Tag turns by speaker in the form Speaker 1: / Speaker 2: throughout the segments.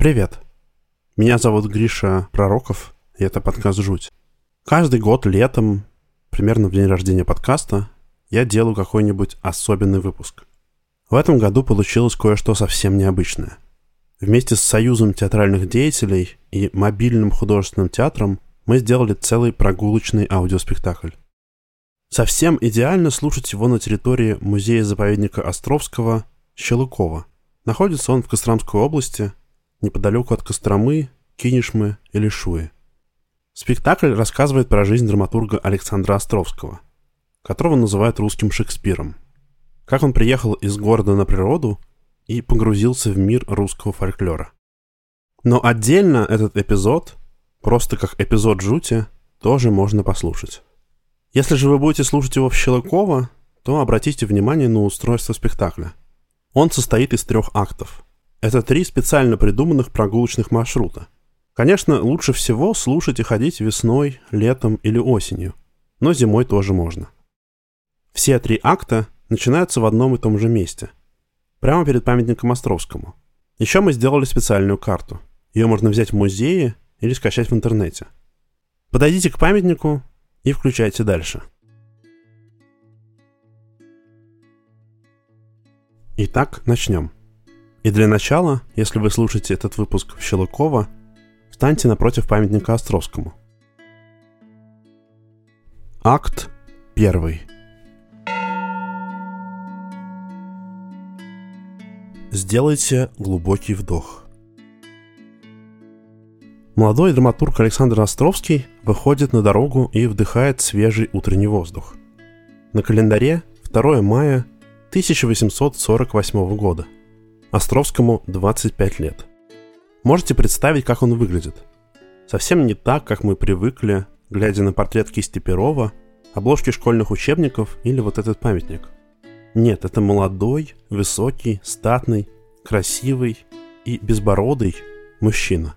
Speaker 1: Привет. Меня зовут Гриша Пророков, и это подкаст «Жуть». Каждый год летом, примерно в день рождения подкаста, я делаю какой-нибудь особенный выпуск. В этом году получилось кое-что совсем необычное. Вместе с Союзом театральных деятелей и мобильным художественным театром мы сделали целый прогулочный аудиоспектакль. Совсем идеально слушать его на территории музея-заповедника Островского Щелыкова. Находится он в Костромской области, неподалеку от Костромы, Кинешмы или Шуи. Спектакль рассказывает про жизнь драматурга Александра Островского, которого называют русским Шекспиром. Как он приехал из города на природу и погрузился в мир русского фольклора. Но отдельно этот эпизод, просто как эпизод жути, тоже можно послушать. Если же вы будете слушать его в Щелокова, то обратите внимание на устройство спектакля. Он состоит из трех актов. Это три специально придуманных прогулочных маршрута. Конечно, лучше всего слушать и ходить весной, летом или осенью, но зимой тоже можно. Все три акта начинаются в одном и том же месте, прямо перед памятником Островскому. Еще мы сделали специальную карту. Ее можно взять в музее или скачать в интернете. Подойдите к памятнику и включайте дальше. Итак, начнем. И для начала, если вы слушаете этот выпуск в Щелокова, встаньте напротив памятника Островскому. Акт первый. Сделайте глубокий вдох. Молодой драматург Александр Островский выходит на дорогу и вдыхает свежий утренний воздух. На календаре 2 мая 1848 года. Островскому 25 лет. Можете представить, как он выглядит? Совсем не так, как мы привыкли, глядя на портрет кисти Перова, обложки школьных учебников или вот этот памятник. Нет, это молодой, высокий, статный, красивый и безбородый мужчина.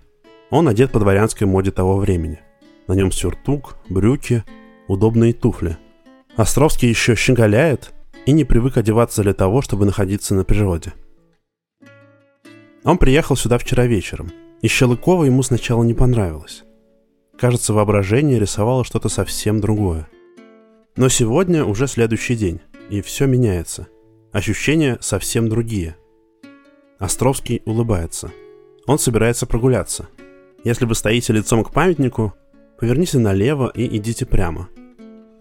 Speaker 1: Он одет по дворянской моде того времени. На нем сюртук, брюки, удобные туфли. Островский еще щеголяет и не привык одеваться для того, чтобы находиться на природе. Он приехал сюда вчера вечером, и Щелыкова ему сначала не понравилось. Кажется, воображение рисовало что-то совсем другое. Но сегодня уже следующий день, и все меняется. Ощущения совсем другие. Островский улыбается. Он собирается прогуляться – если вы стоите лицом к памятнику, поверните налево и идите прямо.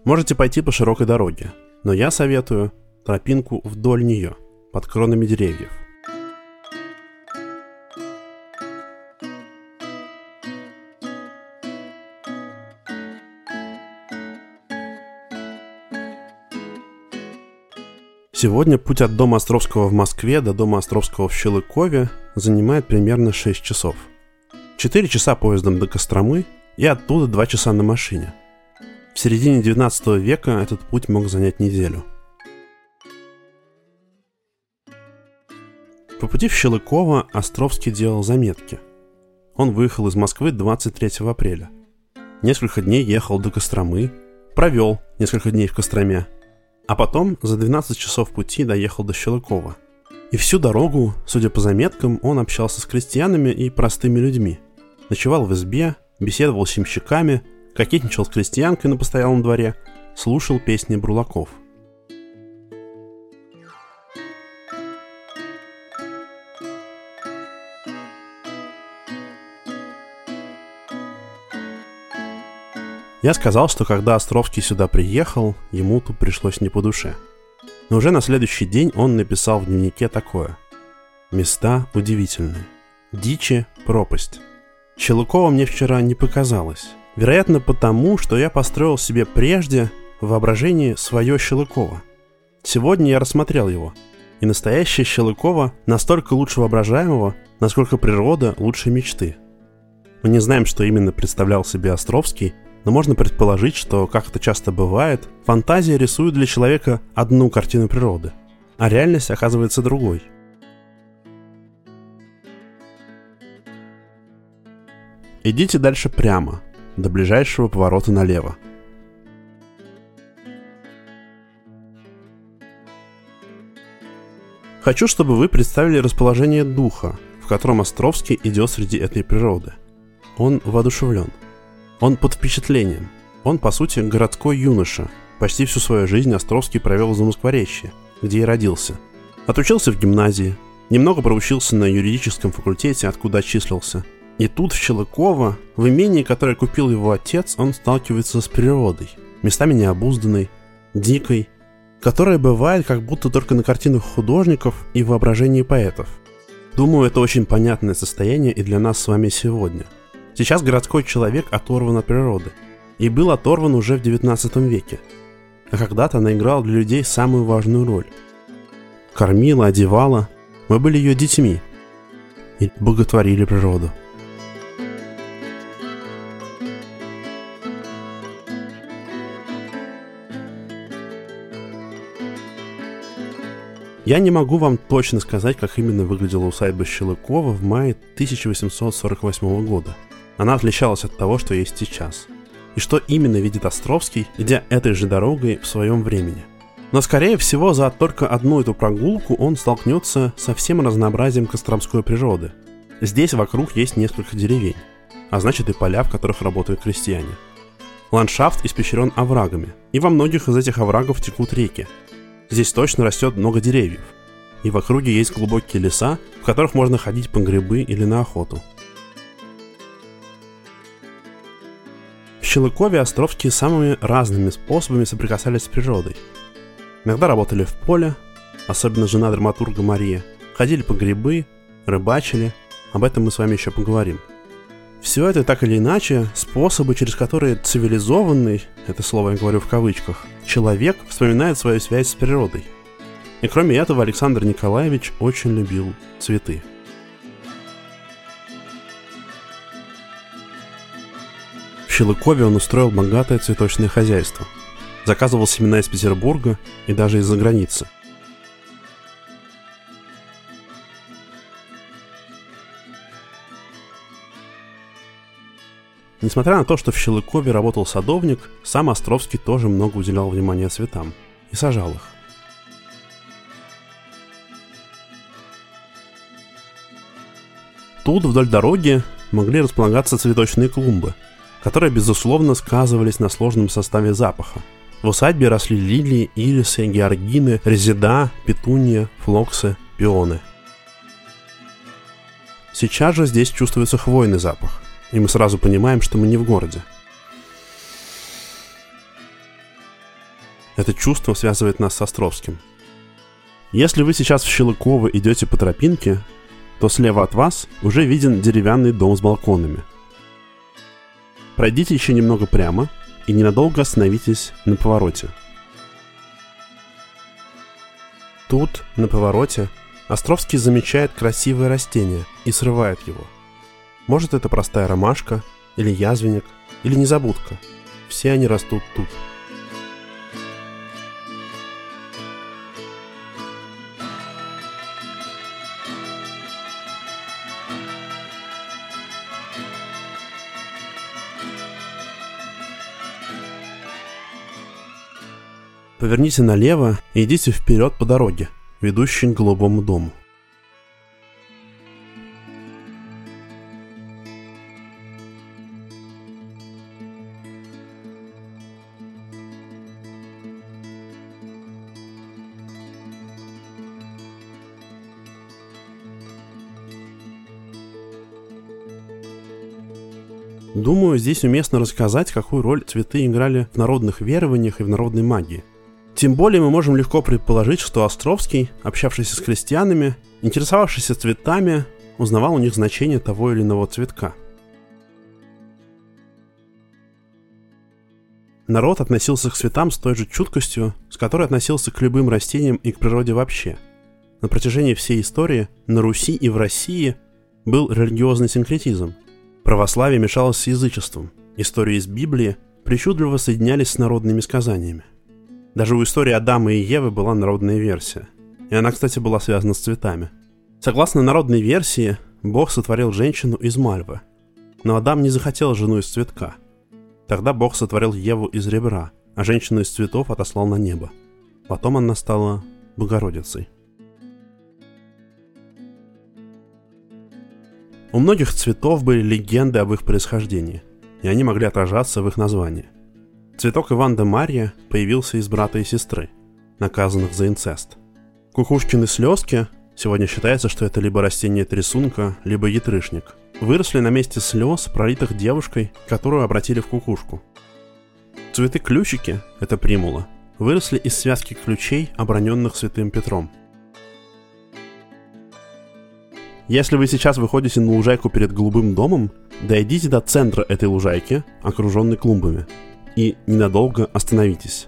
Speaker 1: Можете пойти по широкой дороге, но я советую тропинку вдоль нее, под кронами деревьев. Сегодня путь от дома Островского в Москве до дома Островского в Щелыкове занимает примерно 6 часов – 4 часа поездом до Костромы и оттуда 2 часа на машине. В середине 19 века этот путь мог занять неделю. По пути в Щелыково Островский делал заметки. Он выехал из Москвы 23 апреля. Несколько дней ехал до Костромы, провел несколько дней в Костроме, а потом за 12 часов пути доехал до Щелыкова. И всю дорогу, судя по заметкам, он общался с крестьянами и простыми людьми – ночевал в избе, беседовал с щимщиками, кокетничал с крестьянкой на постоялом дворе, слушал песни бурлаков. Я сказал, что когда Островский сюда приехал, ему тут пришлось не по душе. Но уже на следующий день он написал в дневнике такое. Места удивительные. Дичи – пропасть. Щелукова мне вчера не показалось. Вероятно, потому, что я построил себе прежде в воображении свое Щелыкова. Сегодня я рассмотрел его. И настоящее Щелыкова настолько лучше воображаемого, насколько природа лучше мечты. Мы не знаем, что именно представлял себе Островский, но можно предположить, что, как это часто бывает, фантазия рисует для человека одну картину природы, а реальность оказывается другой – Идите дальше прямо, до ближайшего поворота налево. Хочу, чтобы вы представили расположение духа, в котором Островский идет среди этой природы. Он воодушевлен. Он под впечатлением. Он, по сути, городской юноша. Почти всю свою жизнь Островский провел в Замоскворечье, где и родился. Отучился в гимназии, немного проучился на юридическом факультете, откуда отчислился. И тут в Щелыково, в имении, которое купил его отец, он сталкивается с природой, местами необузданной, дикой, которая бывает как будто только на картинах художников и воображении поэтов. Думаю, это очень понятное состояние и для нас с вами сегодня. Сейчас городской человек оторван от природы. И был оторван уже в 19 веке. А когда-то она играла для людей самую важную роль. Кормила, одевала. Мы были ее детьми. И боготворили природу. Я не могу вам точно сказать, как именно выглядела усадьба Щелыкова в мае 1848 года. Она отличалась от того, что есть сейчас. И что именно видит Островский, идя этой же дорогой в своем времени. Но, скорее всего, за только одну эту прогулку он столкнется со всем разнообразием костромской природы. Здесь вокруг есть несколько деревень, а значит и поля, в которых работают крестьяне. Ландшафт испещрен оврагами, и во многих из этих оврагов текут реки, Здесь точно растет много деревьев. И в округе есть глубокие леса, в которых можно ходить по грибы или на охоту. В Щелыкове Островские самыми разными способами соприкасались с природой. Иногда работали в поле, особенно жена драматурга Мария, ходили по грибы, рыбачили, об этом мы с вами еще поговорим – все это так или иначе способы, через которые цивилизованный, это слово я говорю в кавычках, человек вспоминает свою связь с природой. И кроме этого Александр Николаевич очень любил цветы. В Щелыкове он устроил богатое цветочное хозяйство. Заказывал семена из Петербурга и даже из-за границы – Несмотря на то, что в Щелыкове работал садовник, сам Островский тоже много уделял внимания цветам и сажал их. Тут вдоль дороги могли располагаться цветочные клумбы, которые, безусловно, сказывались на сложном составе запаха. В усадьбе росли лилии, ирисы, георгины, резида, петуния, флоксы, пионы. Сейчас же здесь чувствуется хвойный запах – и мы сразу понимаем, что мы не в городе. Это чувство связывает нас с Островским. Если вы сейчас в Щелыково идете по тропинке, то слева от вас уже виден деревянный дом с балконами. Пройдите еще немного прямо и ненадолго остановитесь на повороте. Тут, на повороте, Островский замечает красивое растение и срывает его – может, это простая ромашка, или язвенник, или незабудка. Все они растут тут. Поверните налево и идите вперед по дороге, ведущей к голубому дому. Думаю, здесь уместно рассказать, какую роль цветы играли в народных верованиях и в народной магии. Тем более мы можем легко предположить, что Островский, общавшийся с крестьянами, интересовавшийся цветами, узнавал у них значение того или иного цветка. Народ относился к цветам с той же чуткостью, с которой относился к любым растениям и к природе вообще. На протяжении всей истории на Руси и в России был религиозный синкретизм – Православие мешалось с язычеством. Истории из Библии причудливо соединялись с народными сказаниями. Даже у истории Адама и Евы была народная версия. И она, кстати, была связана с цветами. Согласно народной версии, Бог сотворил женщину из мальвы. Но Адам не захотел жену из цветка. Тогда Бог сотворил Еву из ребра, а женщину из цветов отослал на небо. Потом она стала Богородицей. У многих цветов были легенды об их происхождении, и они могли отражаться в их названии. Цветок Иван де Марья появился из брата и сестры, наказанных за инцест. Кукушкины слезки, сегодня считается, что это либо растение трясунка, либо ятрышник, выросли на месте слез, пролитых девушкой, которую обратили в кукушку. Цветы-ключики, это примула, выросли из связки ключей, оброненных святым Петром – если вы сейчас выходите на лужайку перед голубым домом, дойдите до центра этой лужайки, окруженной клумбами, и ненадолго остановитесь.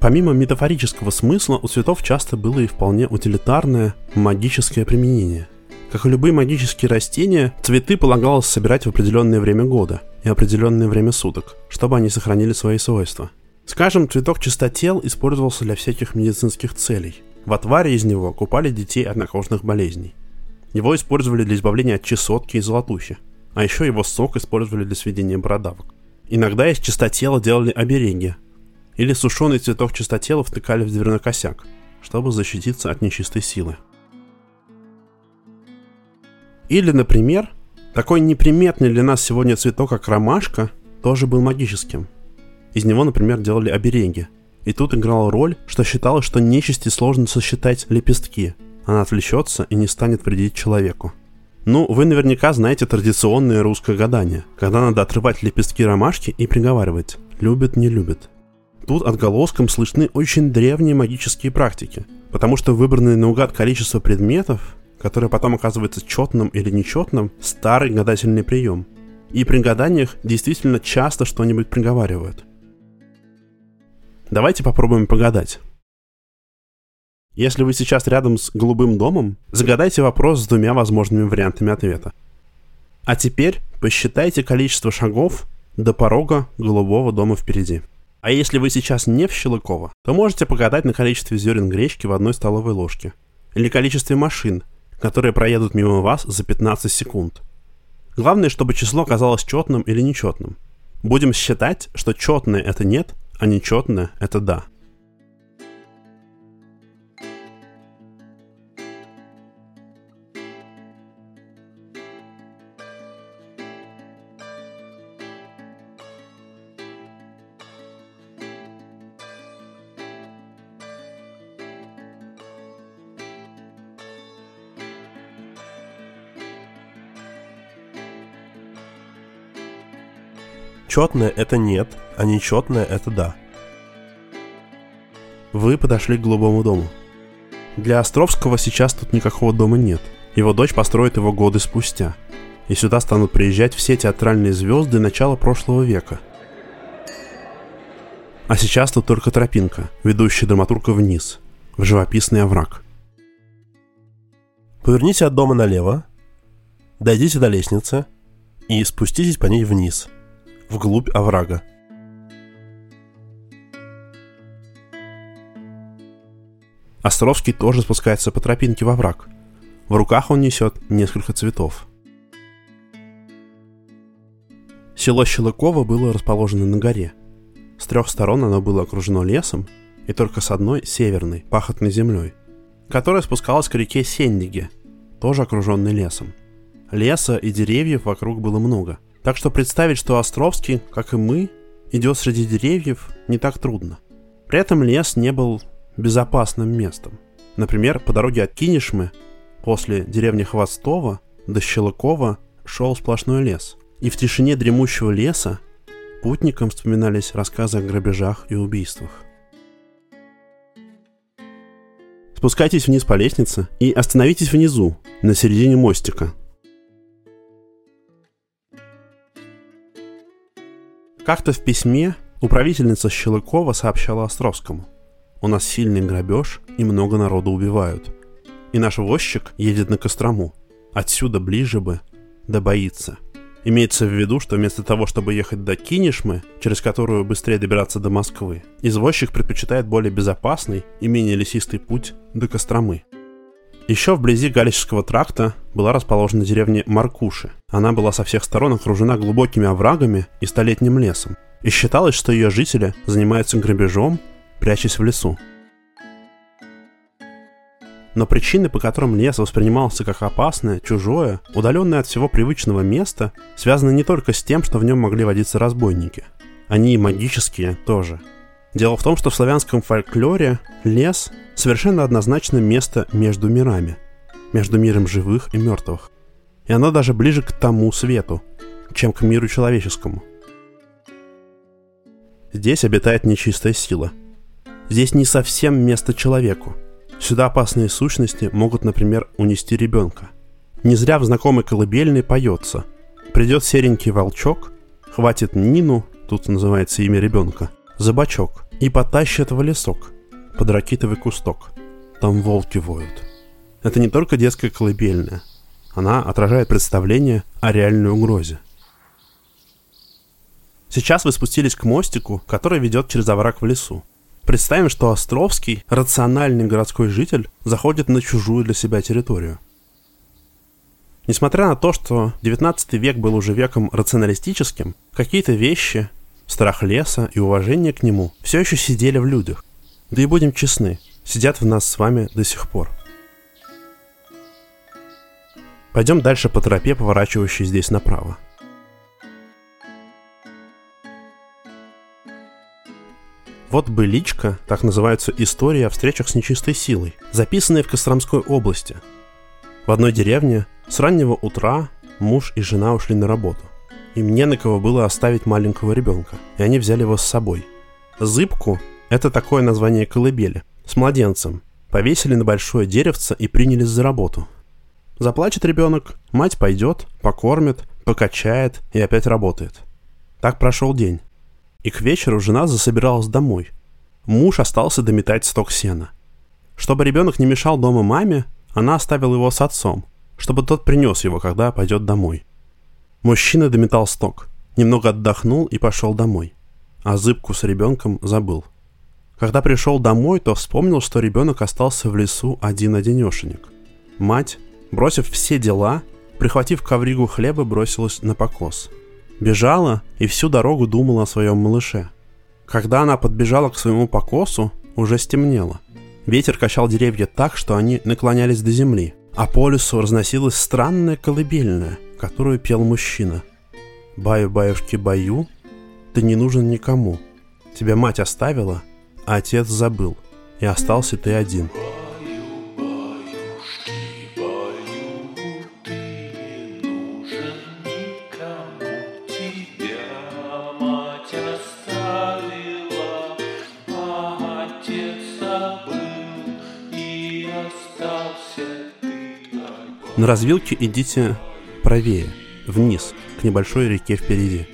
Speaker 1: Помимо метафорического смысла, у цветов часто было и вполне утилитарное магическое применение. Как и любые магические растения, цветы полагалось собирать в определенное время года и определенное время суток, чтобы они сохранили свои свойства. Скажем, цветок чистотел использовался для всяких медицинских целей – в отваре из него купали детей от накожных болезней. Его использовали для избавления от чесотки и золотухи, а еще его сок использовали для сведения бородавок. Иногда из чистотела делали обереги, или сушеный цветок чистотела втыкали в дверной косяк, чтобы защититься от нечистой силы. Или, например, такой неприметный для нас сегодня цветок, как ромашка, тоже был магическим. Из него, например, делали обереги, и тут играла роль, что считалось, что нечисти сложно сосчитать лепестки. Она отвлечется и не станет вредить человеку. Ну, вы наверняка знаете традиционное русское гадание, когда надо отрывать лепестки ромашки и приговаривать «любит, не любит». Тут отголоском слышны очень древние магические практики, потому что выбранное наугад количество предметов, которое потом оказывается четным или нечетным, старый гадательный прием. И при гаданиях действительно часто что-нибудь приговаривают – Давайте попробуем погадать. Если вы сейчас рядом с голубым домом, загадайте вопрос с двумя возможными вариантами ответа. А теперь посчитайте количество шагов до порога голубого дома впереди. А если вы сейчас не в Щелыково, то можете погадать на количестве зерен гречки в одной столовой ложке. Или количестве машин, которые проедут мимо вас за 15 секунд. Главное, чтобы число оказалось четным или нечетным. Будем считать, что четное это нет, а нечетное — это да. Четное – это нет, а нечетное – это да. Вы подошли к голубому дому. Для Островского сейчас тут никакого дома нет. Его дочь построит его годы спустя. И сюда станут приезжать все театральные звезды начала прошлого века. А сейчас тут только тропинка, ведущая драматурга вниз, в живописный овраг. Поверните от дома налево, дойдите до лестницы и спуститесь по ней вниз – вглубь оврага. Островский тоже спускается по тропинке во враг. В руках он несет несколько цветов. Село Щелыково было расположено на горе. С трех сторон оно было окружено лесом, и только с одной, северной, пахотной землей, которая спускалась к реке Сендиге, тоже окруженной лесом. Леса и деревьев вокруг было много – так что представить, что Островский, как и мы, идет среди деревьев, не так трудно. При этом лес не был безопасным местом. Например, по дороге от Кинешмы после деревни Хвостова до Щелокова шел сплошной лес. И в тишине дремущего леса путникам вспоминались рассказы о грабежах и убийствах. Спускайтесь вниз по лестнице и остановитесь внизу, на середине мостика – Как-то в письме управительница Щелыкова сообщала Островскому. «У нас сильный грабеж и много народу убивают. И наш возчик едет на Кострому. Отсюда ближе бы, да боится». Имеется в виду, что вместо того, чтобы ехать до Кинешмы, через которую быстрее добираться до Москвы, извозчик предпочитает более безопасный и менее лесистый путь до Костромы. Еще вблизи Галического тракта была расположена деревня Маркуши. Она была со всех сторон окружена глубокими оврагами и столетним лесом. И считалось, что ее жители занимаются грабежом, прячась в лесу. Но причины, по которым лес воспринимался как опасное, чужое, удаленное от всего привычного места, связаны не только с тем, что в нем могли водиться разбойники. Они и магические тоже. Дело в том, что в славянском фольклоре лес – совершенно однозначно место между мирами, между миром живых и мертвых. И оно даже ближе к тому свету, чем к миру человеческому. Здесь обитает нечистая сила. Здесь не совсем место человеку – Сюда опасные сущности могут, например, унести ребенка. Не зря в знакомой колыбельной поется. Придет серенький волчок, хватит Нину, тут называется имя ребенка, за бочок, и потащит в лесок, под ракитовый кусток. Там волки воют. Это не только детская колыбельная. Она отражает представление о реальной угрозе. Сейчас вы спустились к мостику, который ведет через овраг в лесу. Представим, что Островский, рациональный городской житель, заходит на чужую для себя территорию. Несмотря на то, что 19 век был уже веком рационалистическим, какие-то вещи, страх леса и уважение к нему все еще сидели в людях. Да и будем честны, сидят в нас с вами до сих пор. Пойдем дальше по тропе, поворачивающей здесь направо. Вот «Быличка», так называется история о встречах с нечистой силой, записанная в Костромской области. В одной деревне с раннего утра муж и жена ушли на работу. Им не на кого было оставить маленького ребенка, и они взяли его с собой. Зыбку – это такое название колыбели, с младенцем. Повесили на большое деревце и принялись за работу. Заплачет ребенок, мать пойдет, покормит, покачает и опять работает. Так прошел день и к вечеру жена засобиралась домой. Муж остался дометать сток сена. Чтобы ребенок не мешал дома маме, она оставила его с отцом, чтобы тот принес его, когда пойдет домой. Мужчина дометал сток, немного отдохнул и пошел домой. А зыбку с ребенком забыл. Когда пришел домой, то вспомнил, что ребенок остался в лесу один-одинешенек. Мать, бросив все дела, прихватив ковригу хлеба, бросилась на покос – Бежала и всю дорогу думала о своем малыше. Когда она подбежала к своему покосу, уже стемнело. Ветер качал деревья так, что они наклонялись до земли, а по лесу разносилась странная колыбельная, которую пел мужчина. «Баю-баюшки-баю, ты не нужен никому. Тебя мать оставила, а отец забыл, и остался ты один». На развилке идите правее, вниз, к небольшой реке впереди.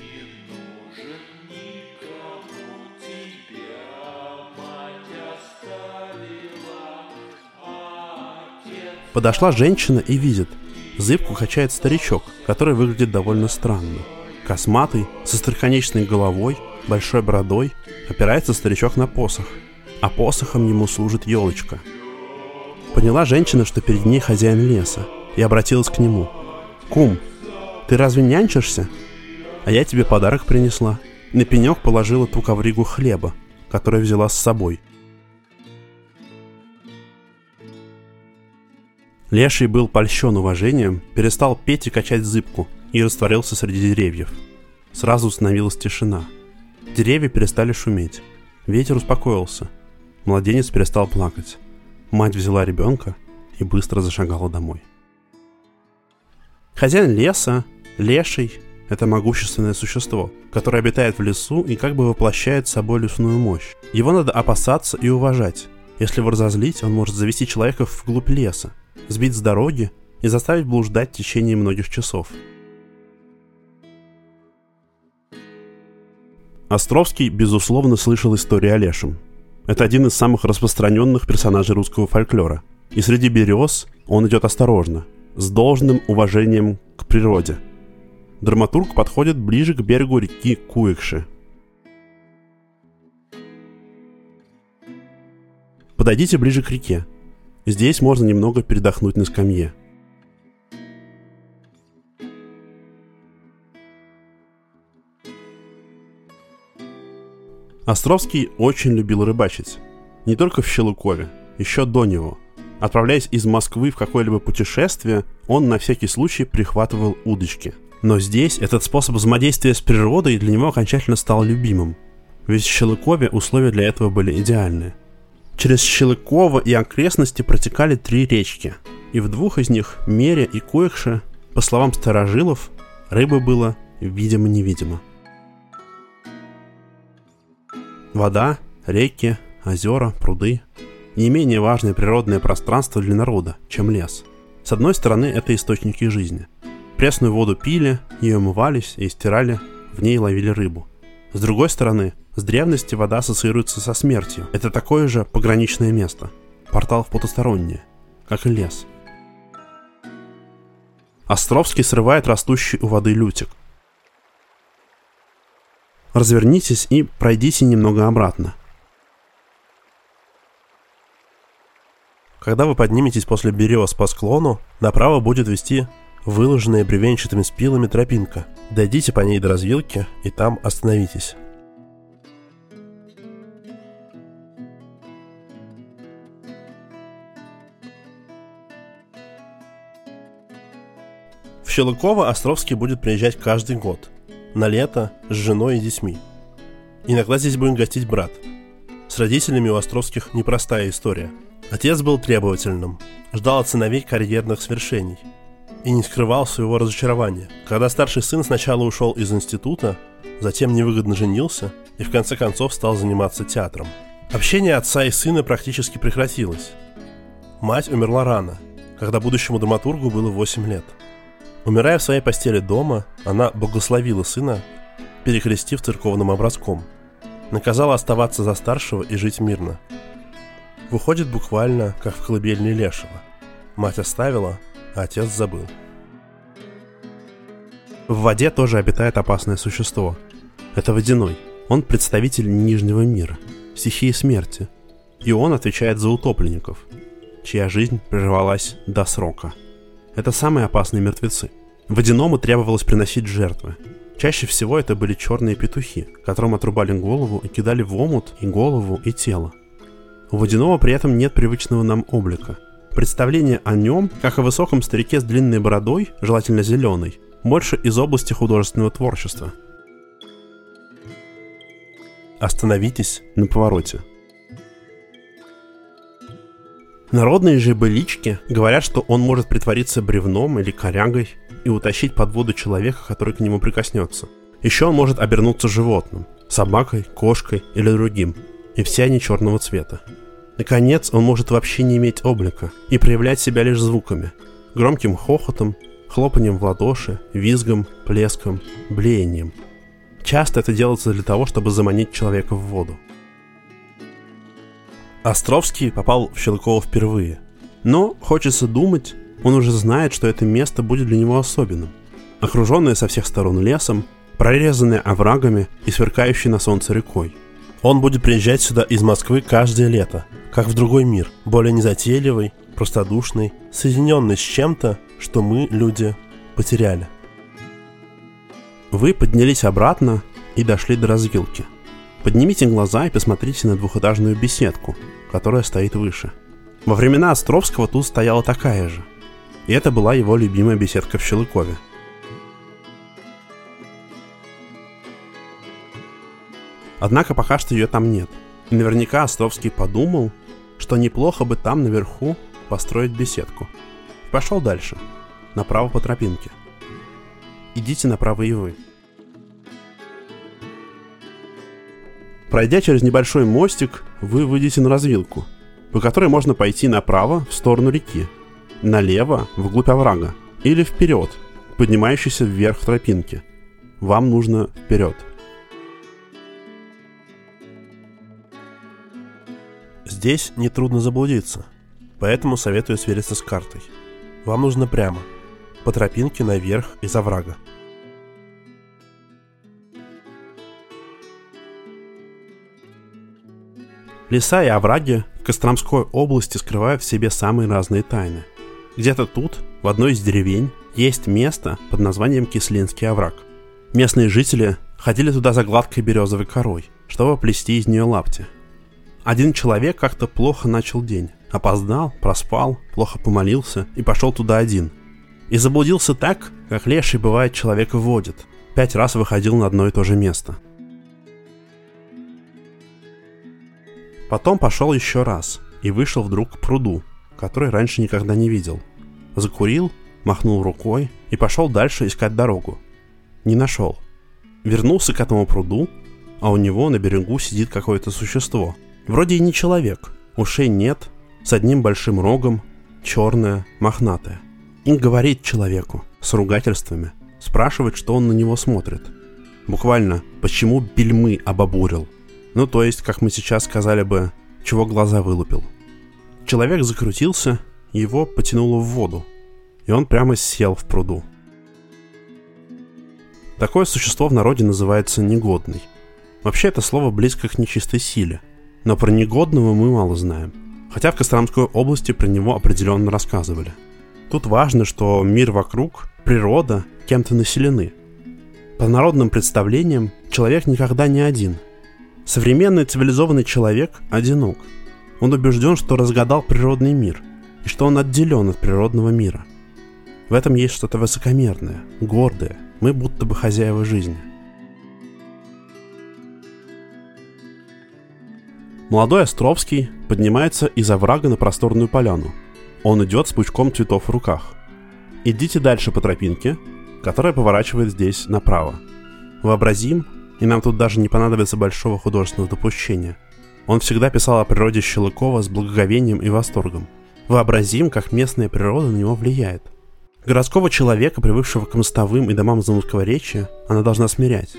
Speaker 1: Подошла женщина и видит. Зыбку качает старичок, который выглядит довольно странно. Косматый, со строконечной головой, большой бородой, опирается старичок на посох, а посохом ему служит елочка. Поняла женщина, что перед ней хозяин леса, и обратилась к нему. «Кум, ты разве нянчишься? А я тебе подарок принесла». На пенек положила ту ковригу хлеба, которую взяла с собой. Леший был польщен уважением, перестал петь и качать зыбку и растворился среди деревьев. Сразу установилась тишина. Деревья перестали шуметь. Ветер успокоился. Младенец перестал плакать. Мать взяла ребенка и быстро зашагала домой. Хозяин леса, леший, это могущественное существо, которое обитает в лесу и как бы воплощает собой лесную мощь. Его надо опасаться и уважать. Если его разозлить, он может завести человека вглубь леса, сбить с дороги и заставить блуждать в течение многих часов. Островский, безусловно, слышал историю о Лешем. Это один из самых распространенных персонажей русского фольклора. И среди берез он идет осторожно, с должным уважением к природе. Драматург подходит ближе к берегу реки Куикши. Подойдите ближе к реке. Здесь можно немного передохнуть на скамье. Островский очень любил рыбачить. Не только в Щелукове, еще до него – Отправляясь из Москвы в какое-либо путешествие, он на всякий случай прихватывал удочки. Но здесь этот способ взаимодействия с природой для него окончательно стал любимым. Ведь в Щелыкове условия для этого были идеальные. Через Щелыково и окрестности протекали три речки, и в двух из них, Мере и Коекше, по словам старожилов, рыбы было видимо-невидимо. Вода, реки, озера, пруды – не менее важное природное пространство для народа, чем лес. С одной стороны, это источники жизни. Пресную воду пили, ее умывались и стирали, в ней ловили рыбу. С другой стороны, с древности вода ассоциируется со смертью. Это такое же пограничное место. Портал в потустороннее, как и лес. Островский срывает растущий у воды лютик. Развернитесь и пройдите немного обратно.
Speaker 2: Когда вы подниметесь после берез по склону, направо будет вести выложенная бревенчатыми спилами тропинка. Дойдите по ней до развилки и там остановитесь. В Щелыково Островский будет приезжать каждый год. На лето с женой и детьми. Иногда здесь будет гостить брат. С родителями у Островских непростая история – Отец был требовательным, ждал от сыновей карьерных свершений и не скрывал своего разочарования. Когда старший сын сначала ушел из института, затем невыгодно женился и в конце концов стал заниматься театром. Общение отца и сына практически прекратилось. Мать умерла рано, когда будущему драматургу было 8 лет. Умирая в своей постели дома, она благословила сына, перекрестив церковным образком. Наказала оставаться за старшего и жить мирно – Выходит буквально, как в колыбельной Лешего. Мать оставила, а отец забыл.
Speaker 1: В воде тоже обитает опасное существо. Это водяной. Он представитель Нижнего мира, стихии смерти. И он отвечает за утопленников, чья жизнь прервалась до срока. Это самые опасные мертвецы. Водяному требовалось приносить жертвы. Чаще всего это были черные петухи, которым отрубали голову и кидали в омут и голову, и тело. У водяного при этом нет привычного нам облика. Представление о нем, как о высоком старике с длинной бородой, желательно зеленой, больше из области художественного творчества. Остановитесь на повороте. Народные же былички говорят, что он может притвориться бревном или корягой и утащить под воду человека, который к нему прикоснется. Еще он может обернуться животным – собакой, кошкой или другим, и все они черного цвета. Наконец, он может вообще не иметь облика и проявлять себя лишь звуками. Громким хохотом, хлопанием в ладоши, визгом, плеском, блеянием. Часто это делается для того, чтобы заманить человека в воду. Островский попал в Щелково впервые. Но, хочется думать, он уже знает, что это место будет для него особенным. Окруженное со всех сторон лесом, прорезанное оврагами и сверкающей на солнце рекой. Он будет приезжать сюда из Москвы каждое лето, как в другой мир, более незатейливый, простодушный, соединенный с чем-то, что мы, люди, потеряли. Вы поднялись обратно и дошли до развилки. Поднимите глаза и посмотрите на двухэтажную беседку, которая стоит выше. Во времена Островского тут стояла такая же. И это была его любимая беседка в Щелыкове. Однако пока что ее там нет. И наверняка Островский подумал, что неплохо бы там наверху построить беседку. пошел дальше, направо по тропинке. Идите направо и вы. Пройдя через небольшой мостик, вы выйдете на развилку, по которой можно пойти направо в сторону реки, налево вглубь оврага или вперед, поднимающийся вверх тропинки. Вам нужно вперед.
Speaker 2: Здесь нетрудно заблудиться, поэтому советую свериться с картой. Вам нужно прямо, по тропинке наверх из оврага.
Speaker 1: Леса и овраги в Костромской области скрывают в себе самые разные тайны. Где-то тут, в одной из деревень, есть место под названием Кислинский овраг. Местные жители ходили туда за гладкой березовой корой, чтобы плести из нее лапти – один человек как-то плохо начал день. Опоздал, проспал, плохо помолился и пошел туда один. И заблудился так, как леший бывает человека вводит. Пять раз выходил на одно и то же место. Потом пошел еще раз и вышел вдруг к пруду, который раньше никогда не видел. Закурил, махнул рукой и пошел дальше искать дорогу. Не нашел. Вернулся к этому пруду, а у него на берегу сидит какое-то существо. Вроде и не человек, ушей нет, с одним большим рогом, черное, мохнатое. И говорит человеку с ругательствами, спрашивает, что он на него смотрит. Буквально, почему бельмы обобурил. Ну, то есть, как мы сейчас сказали бы, чего глаза вылупил. Человек закрутился, его потянуло в воду, и он прямо сел в пруду. Такое существо в народе называется негодный. Вообще это слово близко к нечистой силе, но про негодного мы мало знаем. Хотя в Костромской области про него определенно рассказывали. Тут важно, что мир вокруг, природа кем-то населены. По народным представлениям, человек никогда не один. Современный цивилизованный человек одинок. Он убежден, что разгадал природный мир, и что он отделен от природного мира. В этом есть что-то высокомерное, гордое. Мы будто бы хозяева жизни – Молодой Островский поднимается из оврага на просторную поляну. Он идет с пучком цветов в руках. Идите дальше по тропинке, которая поворачивает здесь направо. Вообразим, и нам тут даже не понадобится большого художественного допущения. Он всегда писал о природе Щелыкова с благоговением и восторгом. Вообразим, как местная природа на него влияет. Городского человека, привыкшего к мостовым и домам замутского речи, она должна смирять.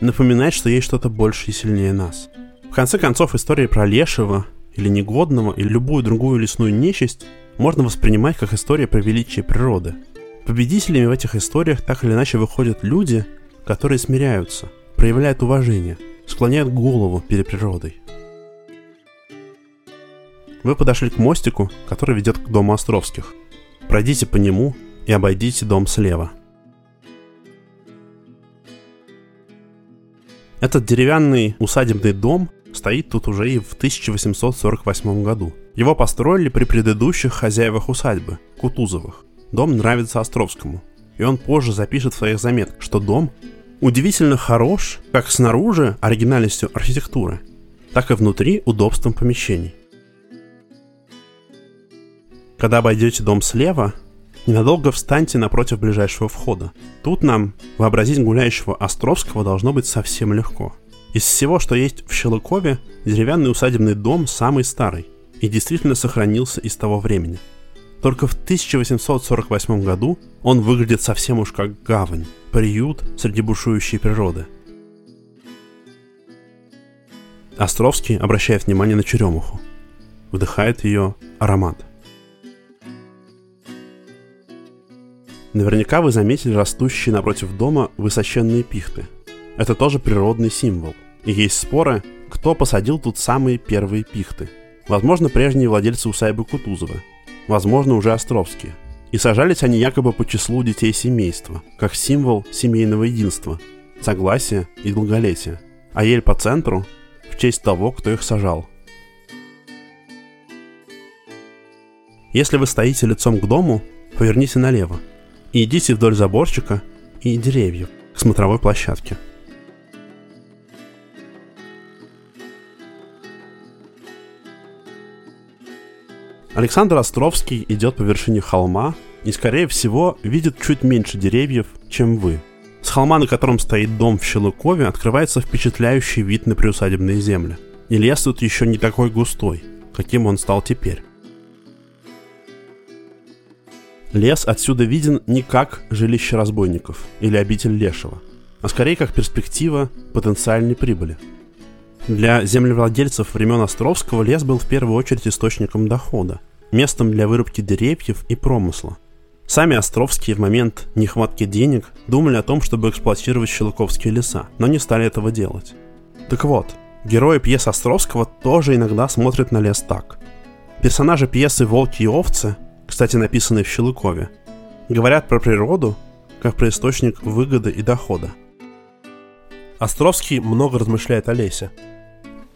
Speaker 1: Напоминать, что есть что-то больше и сильнее нас – в конце концов, истории про Лешего или Негодного или любую другую лесную нечисть можно воспринимать как история про величие природы. Победителями в этих историях так или иначе выходят люди, которые смиряются, проявляют уважение, склоняют голову перед природой. Вы подошли к мостику, который ведет к дому Островских. Пройдите по нему и обойдите дом слева. Этот деревянный усадебный дом стоит тут уже и в 1848 году. Его построили при предыдущих хозяевах усадьбы, Кутузовых. Дом нравится Островскому, и он позже запишет в своих заметках, что дом удивительно хорош как снаружи оригинальностью архитектуры, так и внутри удобством помещений. Когда обойдете дом слева, ненадолго встаньте напротив ближайшего входа. Тут нам вообразить гуляющего Островского должно быть совсем легко – из всего, что есть в Щелыкове, деревянный усадебный дом самый старый и действительно сохранился из того времени. Только в 1848 году он выглядит совсем уж как гавань, приют среди бушующей природы. Островский обращает внимание на черемуху. Вдыхает ее аромат. Наверняка вы заметили растущие напротив дома высоченные пихты – это тоже природный символ. И есть споры, кто посадил тут самые первые пихты. Возможно, прежние владельцы усадьбы Кутузова. Возможно, уже Островские. И сажались они якобы по числу детей семейства, как символ семейного единства, согласия и долголетия. А ель по центру в честь того, кто их сажал. Если вы стоите лицом к дому, поверните налево и идите вдоль заборчика и деревьев к смотровой площадке – Александр Островский идет по вершине холма и, скорее всего, видит чуть меньше деревьев, чем вы. С холма, на котором стоит дом в Щелыкове, открывается впечатляющий вид на приусадебные земли. И лес тут еще не такой густой, каким он стал теперь. Лес отсюда виден не как жилище разбойников или обитель лешего, а скорее как перспектива потенциальной прибыли – для землевладельцев времен Островского лес был в первую очередь источником дохода, местом для вырубки деревьев и промысла. Сами Островские в момент нехватки денег думали о том, чтобы эксплуатировать щелковские леса, но не стали этого делать. Так вот, герои пьес Островского тоже иногда смотрят на лес так. Персонажи пьесы «Волки и овцы», кстати, написанные в Щелыкове, говорят про природу как про источник выгоды и дохода. Островский много размышляет о лесе –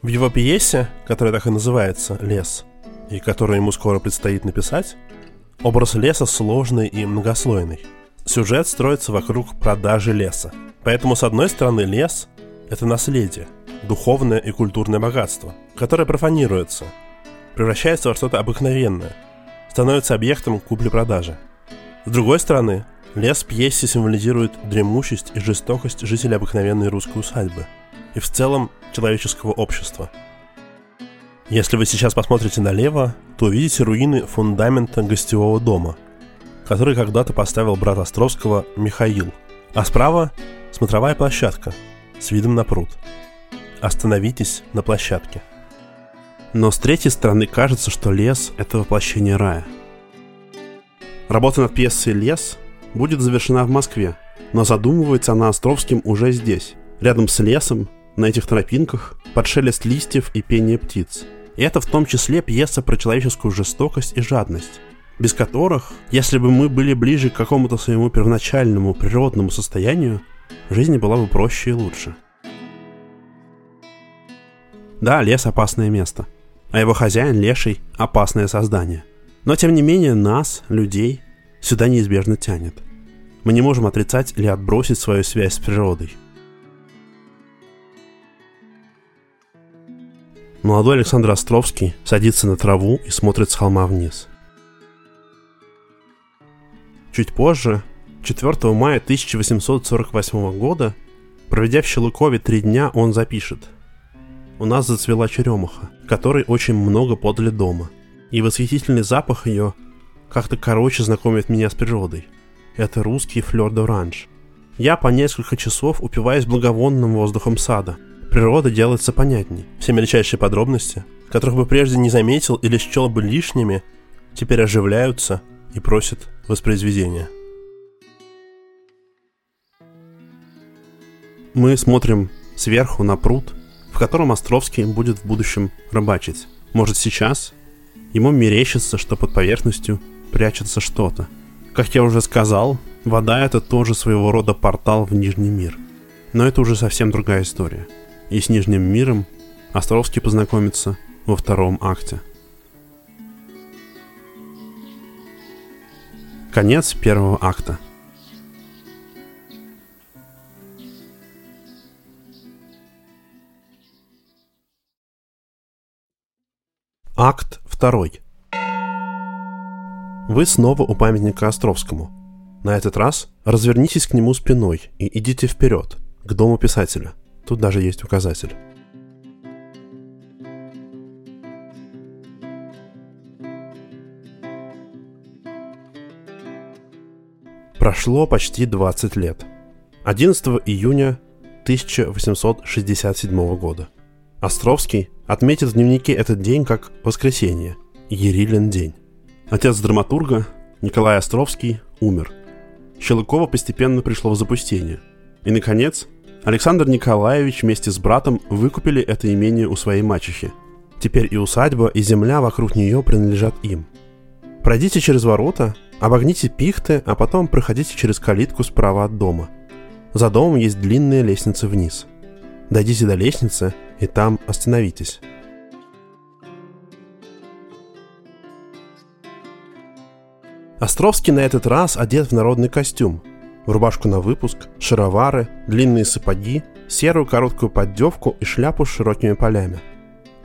Speaker 1: в его пьесе, которая так и называется «Лес»,
Speaker 2: и который ему скоро предстоит написать, образ леса сложный и многослойный. Сюжет строится вокруг продажи леса. Поэтому, с одной стороны, лес – это наследие, духовное и культурное богатство, которое профанируется, превращается во что-то обыкновенное, становится объектом купли-продажи. С другой стороны, лес в пьесе символизирует дремучесть и жестокость жителей обыкновенной русской усадьбы и в целом человеческого общества. Если вы сейчас посмотрите налево, то увидите руины фундамента гостевого дома, который когда-то поставил брат Островского Михаил, а справа – смотровая площадка с видом на пруд. Остановитесь на площадке –
Speaker 1: но с третьей стороны кажется, что лес — это воплощение рая. Работа над пьесой «Лес» будет завершена в Москве, но задумывается она Островским уже здесь, рядом с лесом, на этих тропинках, под шелест листьев и пение птиц. И это в том числе пьеса про человеческую жестокость и жадность, без которых, если бы мы были ближе к какому-то своему первоначальному природному состоянию, жизнь была бы проще и лучше. Да, лес – опасное место – а его хозяин, леший, опасное создание. Но тем не менее нас, людей, сюда неизбежно тянет. Мы не можем отрицать или отбросить свою связь с природой. Молодой Александр Островский садится на траву и смотрит с холма вниз. Чуть позже, 4 мая 1848 года, проведя в Щелыкове три дня, он запишет – у нас зацвела черемуха, которой очень много подали дома. И восхитительный запах ее как-то короче знакомит меня с природой. Это русский флёр d'orange. Я по несколько часов упиваюсь благовонным воздухом сада. Природа делается понятней.
Speaker 2: Все мельчайшие подробности, которых бы прежде не заметил или счел бы лишними, теперь оживляются и просят воспроизведения.
Speaker 1: Мы смотрим сверху на пруд, в котором Островский будет в будущем рыбачить. Может сейчас ему мерещится, что под поверхностью прячется что-то. Как я уже сказал, вода это тоже своего рода портал в Нижний мир. Но это уже совсем другая история. И с Нижним миром Островский познакомится во втором акте. Конец первого акта – Акт 2. Вы снова у памятника Островскому. На этот раз развернитесь к нему спиной и идите вперед, к дому писателя. Тут даже есть указатель. Прошло почти 20 лет. 11 июня 1867 года. Островский отметит в дневнике этот день как воскресенье, Ерилин день. Отец драматурга, Николай Островский, умер. Щелыкова постепенно пришло в запустение. И, наконец, Александр Николаевич вместе с братом выкупили это имение у своей мачехи. Теперь и усадьба, и земля вокруг нее принадлежат им. Пройдите через ворота, обогните пихты, а потом проходите через калитку справа от дома. За домом есть длинная лестница вниз. Дойдите до лестницы, и там остановитесь. Островский на этот раз одет в народный костюм. В рубашку на выпуск, шаровары, длинные сапоги, серую короткую поддевку и шляпу с широкими полями.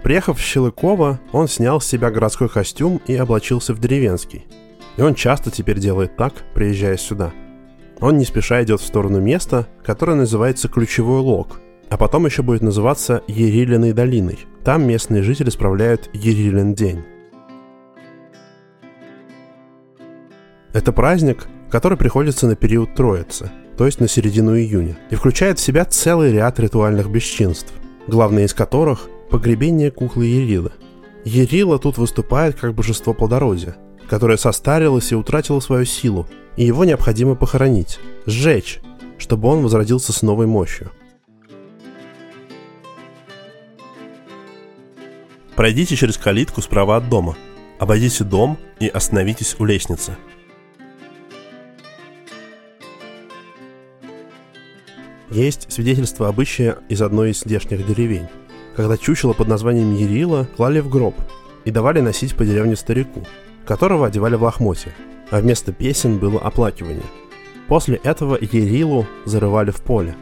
Speaker 1: Приехав в Щелыково, он снял с себя городской костюм и облачился в деревенский. И он часто теперь делает так, приезжая сюда. Он не спеша идет в сторону места, которое называется Ключевой Лог – а потом еще будет называться Ерилиной долиной. Там местные жители справляют Ерилин день. Это праздник, который приходится на период Троицы, то есть на середину июня, и включает в себя целый ряд ритуальных бесчинств, главное из которых – погребение куклы Ерилы. Ерила тут выступает как божество плодородия, которое состарилось и утратило свою силу, и его необходимо похоронить, сжечь, чтобы он возродился с новой мощью –
Speaker 2: Пройдите через калитку справа от дома. Обойдите дом и остановитесь у лестницы.
Speaker 1: Есть свидетельство обычая из одной из здешних деревень, когда чучело под названием Ерила клали в гроб, и давали носить по деревне старику, которого одевали в лохмотья, а вместо песен было оплакивание. После этого Ерилу зарывали в поле.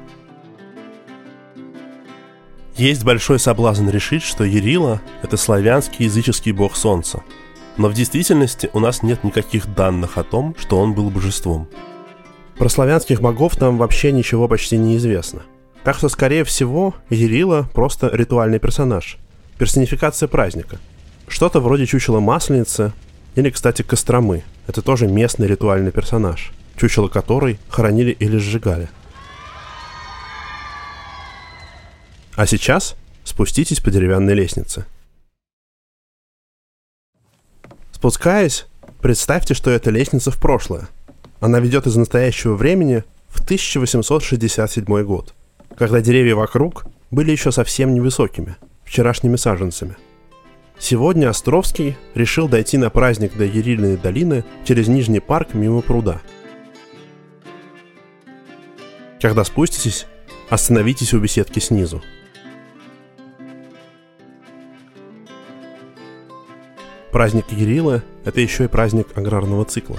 Speaker 1: Есть большой соблазн решить, что Ерила – это славянский языческий бог солнца. Но в действительности у нас нет никаких данных о том, что он был божеством. Про славянских богов нам вообще ничего почти не известно. Так что, скорее всего, Ерила просто ритуальный персонаж. Персонификация праздника. Что-то вроде чучела Масленицы или, кстати, Костромы. Это тоже местный ритуальный персонаж, чучело которой хоронили или сжигали. А сейчас спуститесь по деревянной лестнице. Спускаясь, представьте, что это лестница в прошлое. Она ведет из настоящего времени в 1867 год, когда деревья вокруг были еще совсем невысокими, вчерашними саженцами. Сегодня Островский решил дойти на праздник до Ерильной долины через Нижний парк мимо пруда. Когда спуститесь, остановитесь у беседки снизу – Праздник Кирилла – это еще и праздник аграрного цикла.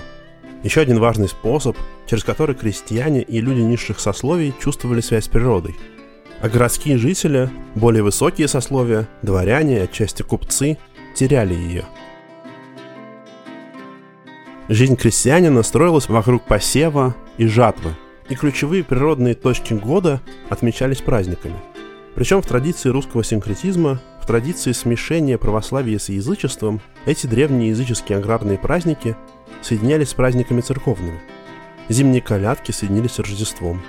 Speaker 1: Еще один важный способ, через который крестьяне и люди низших сословий чувствовали связь с природой. А городские жители, более высокие сословия, дворяне и отчасти купцы, теряли ее. Жизнь крестьянина строилась вокруг посева и жатвы, и ключевые природные точки года отмечались праздниками. Причем в традиции русского синкретизма традиции смешения православия с язычеством эти древние языческие аграрные праздники соединялись с праздниками церковными. Зимние колядки соединились с Рождеством.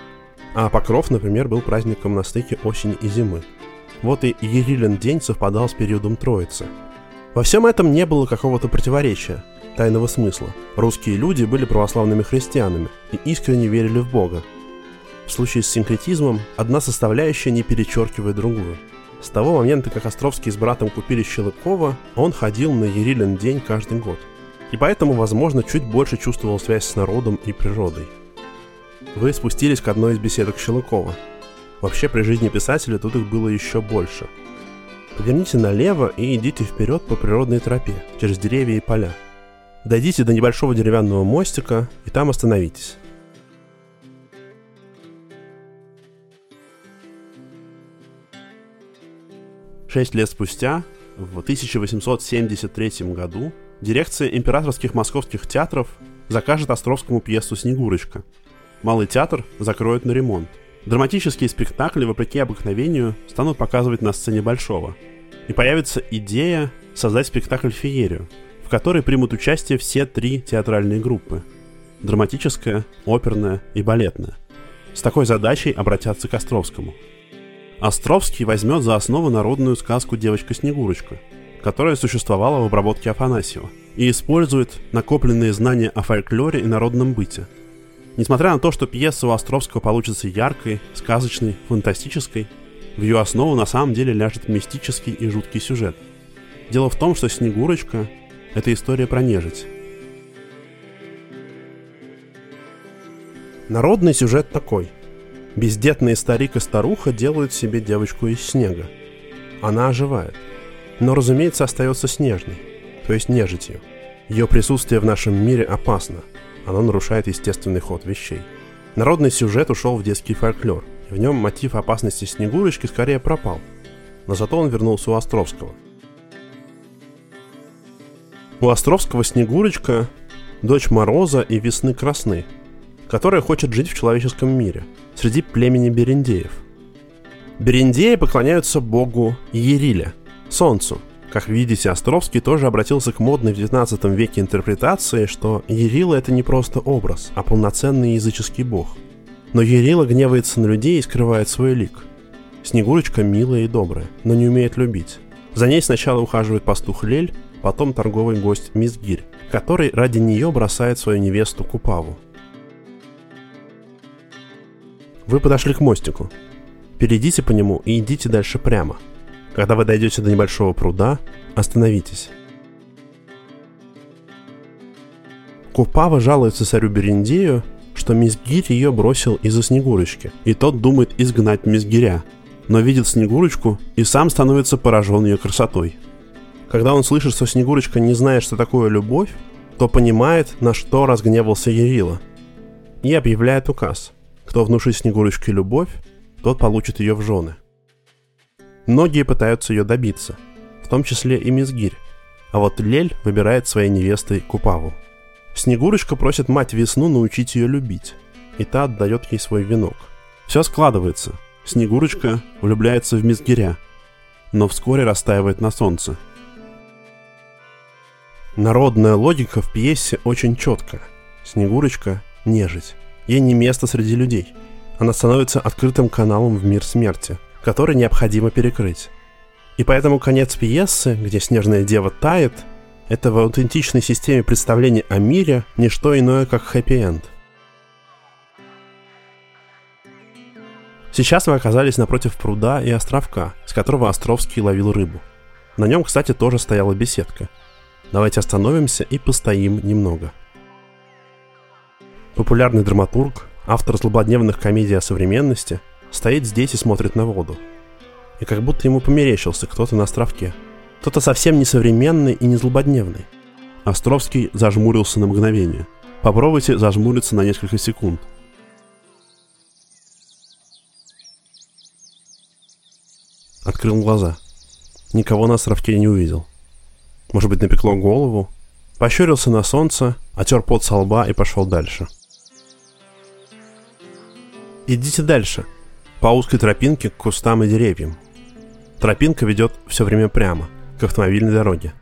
Speaker 1: А Покров, например, был праздником на стыке осени и зимы. Вот и Ерилин день совпадал с периодом Троицы. Во всем этом не было какого-то противоречия, тайного смысла. Русские люди были православными христианами и искренне верили в Бога. В случае с синкретизмом одна составляющая не перечеркивает другую – с того момента, как Островский с братом купили Щелыкова, он ходил на Ерилин день каждый год. И поэтому, возможно, чуть больше чувствовал связь с народом и природой. Вы спустились к одной из беседок Щелыкова. Вообще, при жизни писателя тут их было еще больше. Поверните налево и идите вперед по природной тропе, через деревья и поля. Дойдите до небольшого деревянного мостика и там остановитесь. Шесть лет спустя, в 1873 году, дирекция императорских московских театров закажет Островскому пьесу «Снегурочка». Малый театр закроют на ремонт. Драматические спектакли, вопреки обыкновению, станут показывать на сцене Большого. И появится идея создать спектакль «Феерию», в которой примут участие все три театральные группы – драматическая, оперная и балетная. С такой задачей обратятся к Островскому – Островский возьмет за основу народную сказку «Девочка-снегурочка», которая существовала в обработке Афанасьева, и использует накопленные знания о фольклоре и народном быте. Несмотря на то, что пьеса у Островского получится яркой, сказочной, фантастической, в ее основу на самом деле ляжет мистический и жуткий сюжет. Дело в том, что «Снегурочка» — это история про нежить. Народный сюжет такой – Бездетные старик и старуха делают себе девочку из снега. Она оживает. Но, разумеется, остается снежной, то есть нежитью. Ее присутствие в нашем мире опасно. Оно нарушает естественный ход вещей. Народный сюжет ушел в детский фольклор. В нем мотив опасности Снегурочки скорее пропал. Но зато он вернулся у Островского. У Островского Снегурочка – дочь Мороза и Весны Красны, которая хочет жить в человеческом мире – среди племени берендеев. Берендеи поклоняются богу Ериле, солнцу. Как видите, Островский тоже обратился к модной в 19 веке интерпретации, что Ерила это не просто образ, а полноценный языческий бог. Но Ерила гневается на людей и скрывает свой лик. Снегурочка милая и добрая, но не умеет любить. За ней сначала ухаживает пастух Лель, потом торговый гость Мизгирь, который ради нее бросает свою невесту Купаву – вы подошли к мостику. Перейдите по нему и идите дальше прямо. Когда вы дойдете до небольшого пруда, остановитесь. Купава жалуется царю Берендею, что Мизгирь ее бросил из-за Снегурочки, и тот думает изгнать Мизгиря, но видит Снегурочку и сам становится поражен ее красотой. Когда он слышит, что Снегурочка не знает, что такое любовь, то понимает, на что разгневался Ярила. И объявляет указ. Кто внушит Снегурочке любовь, тот получит ее в жены. Многие пытаются ее добиться, в том числе и Мизгирь. А вот Лель выбирает своей невестой Купаву. Снегурочка просит мать Весну научить ее любить, и та отдает ей свой венок. Все складывается. Снегурочка влюбляется в Мизгиря, но вскоре растаивает на солнце – Народная логика в пьесе очень четкая. Снегурочка – нежить. Ей не место среди людей. Она становится открытым каналом в мир смерти, который необходимо перекрыть. И поэтому конец пьесы, где снежная дева тает, это в аутентичной системе представления о мире не что иное, как хэппи-энд. Сейчас вы оказались напротив пруда и островка, с которого Островский ловил рыбу. На нем, кстати, тоже стояла беседка – Давайте остановимся и постоим немного. Популярный драматург, автор злободневных комедий о современности, стоит здесь и смотрит на воду. И как будто ему померещился кто-то на островке. Кто-то совсем не современный и не злободневный. Островский зажмурился на мгновение. Попробуйте зажмуриться на несколько секунд. Открыл глаза. Никого на островке не увидел. Может быть, напекло голову. Пощурился на солнце, отер пот со лба и пошел дальше. Идите дальше, по узкой тропинке к кустам и деревьям. Тропинка ведет все время прямо, к автомобильной дороге.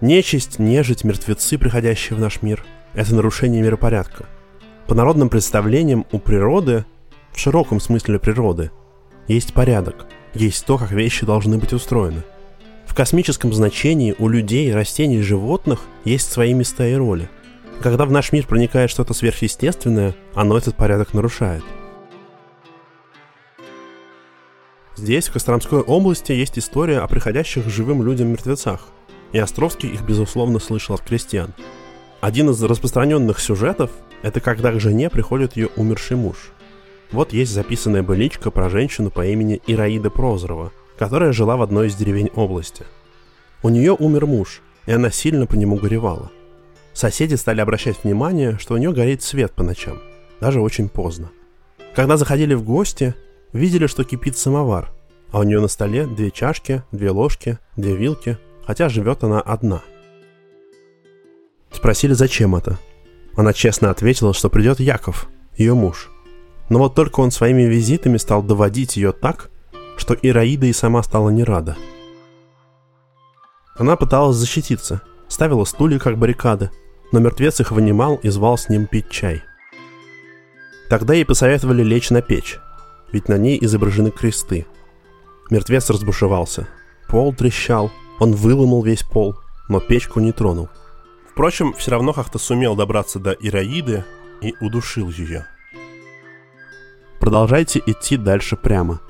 Speaker 1: Нечисть, нежить, мертвецы, приходящие в наш мир – это нарушение миропорядка. По народным представлениям у природы, в широком смысле природы, есть порядок – есть то, как вещи должны быть устроены. В космическом значении у людей, растений и животных есть свои места и роли. Когда в наш мир проникает что-то сверхъестественное, оно этот порядок нарушает. Здесь, в Костромской области, есть история о приходящих живым людям мертвецах, и Островский их, безусловно, слышал от крестьян. Один из распространенных сюжетов – это когда к жене приходит ее умерший муж – вот есть записанная быличка про женщину по имени Ираида Прозорова, которая жила в одной из деревень области. У нее умер муж, и она сильно по нему горевала. Соседи стали обращать внимание, что у нее горит свет по ночам, даже очень поздно. Когда заходили в гости, видели, что кипит самовар, а у нее на столе две чашки, две ложки, две вилки, хотя живет она одна. Спросили, зачем это. Она честно ответила, что придет Яков, ее муж – но вот только он своими визитами стал доводить ее так, что Ираида и сама стала не рада. Она пыталась защититься, ставила стулья как баррикады, но мертвец их вынимал и звал с ним пить чай. Тогда ей посоветовали лечь на печь, ведь на ней изображены кресты. Мертвец разбушевался. Пол трещал, он выломал весь пол, но печку не тронул. Впрочем, все равно как-то сумел добраться до Ираиды и удушил ее. Продолжайте идти дальше прямо.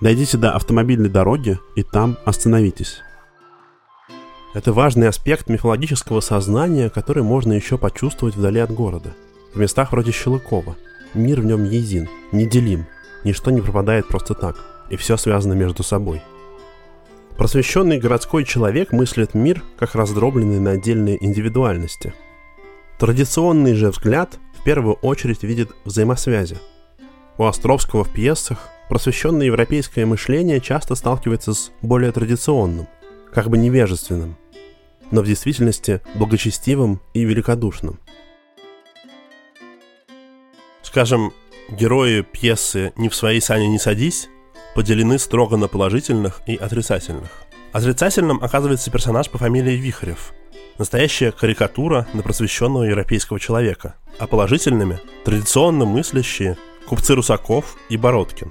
Speaker 1: Дойдите до автомобильной дороги и там остановитесь. Это важный аспект мифологического сознания, который можно еще почувствовать вдали от города. В местах вроде Щелыкова. Мир в нем един, неделим. Ничто не пропадает просто так. И все связано между собой. Просвещенный городской человек мыслит мир как раздробленный на отдельные индивидуальности. Традиционный же взгляд в первую очередь видит взаимосвязи – у Островского в пьесах просвещенное европейское мышление часто сталкивается с более традиционным, как бы невежественным, но в действительности благочестивым и великодушным. Скажем, герои пьесы «Не в своей сане не садись» поделены строго на положительных и отрицательных. Отрицательным оказывается персонаж по фамилии Вихарев, настоящая карикатура на просвещенного европейского человека, а положительными – традиционно мыслящие – купцы Русаков и Бородкин.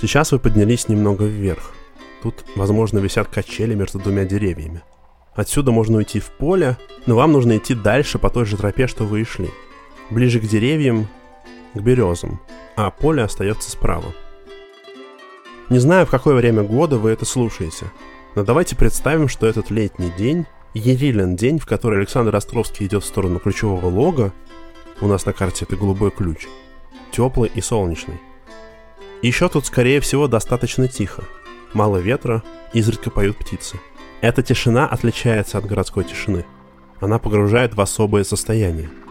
Speaker 1: Сейчас вы поднялись немного вверх. Тут, возможно, висят качели между двумя деревьями. Отсюда можно уйти в поле, но вам нужно идти дальше по той же тропе, что вы и шли. Ближе к деревьям, к березам, а поле остается справа. Не знаю, в какое время года вы это слушаете, но давайте представим, что этот летний день Ерилин день, в который Александр Островский идет в сторону ключевого лога, у нас на карте это голубой ключ, теплый и солнечный. Еще тут, скорее всего, достаточно тихо. Мало ветра, изредка поют птицы. Эта тишина отличается от городской тишины. Она погружает в особое состояние –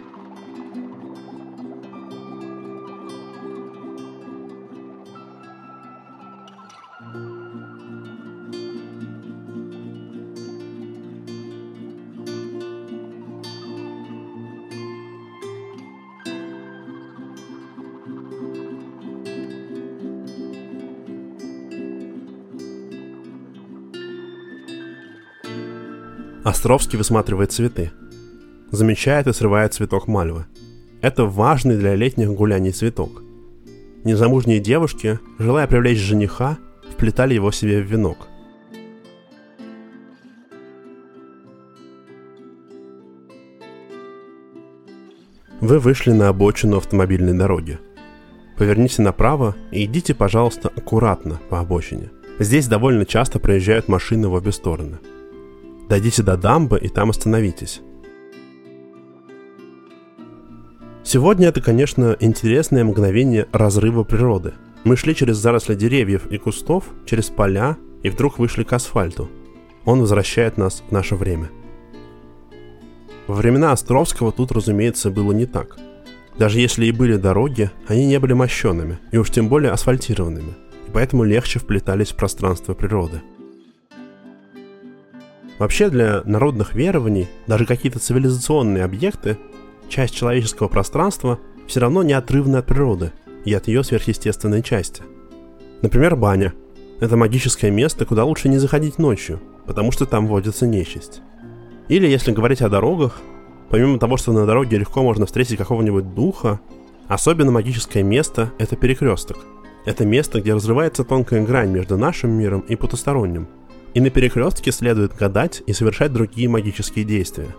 Speaker 1: Островский высматривает цветы. Замечает и срывает цветок мальвы. Это важный для летних гуляний цветок. Незамужние девушки, желая привлечь жениха, вплетали его себе в венок. Вы вышли на обочину автомобильной дороги. Поверните направо и идите, пожалуйста, аккуратно по обочине. Здесь довольно часто проезжают машины в обе стороны – Дойдите до дамбы и там остановитесь. Сегодня это, конечно, интересное мгновение разрыва природы. Мы шли через заросли деревьев и кустов, через поля, и вдруг вышли к асфальту. Он возвращает нас в наше время. Во времена Островского тут, разумеется, было не так. Даже если и были дороги, они не были мощенными, и уж тем более асфальтированными, и поэтому легче вплетались в пространство природы – Вообще для народных верований даже какие-то цивилизационные объекты, часть человеческого пространства, все равно неотрывны от природы и от ее сверхъестественной части. Например, баня. Это магическое место, куда лучше не заходить ночью, потому что там водится нечисть. Или, если говорить о дорогах, помимо того, что на дороге легко можно встретить какого-нибудь духа, особенно магическое место – это перекресток. Это место, где разрывается тонкая грань между нашим миром и потусторонним – и на перекрестке следует гадать и совершать другие магические действия.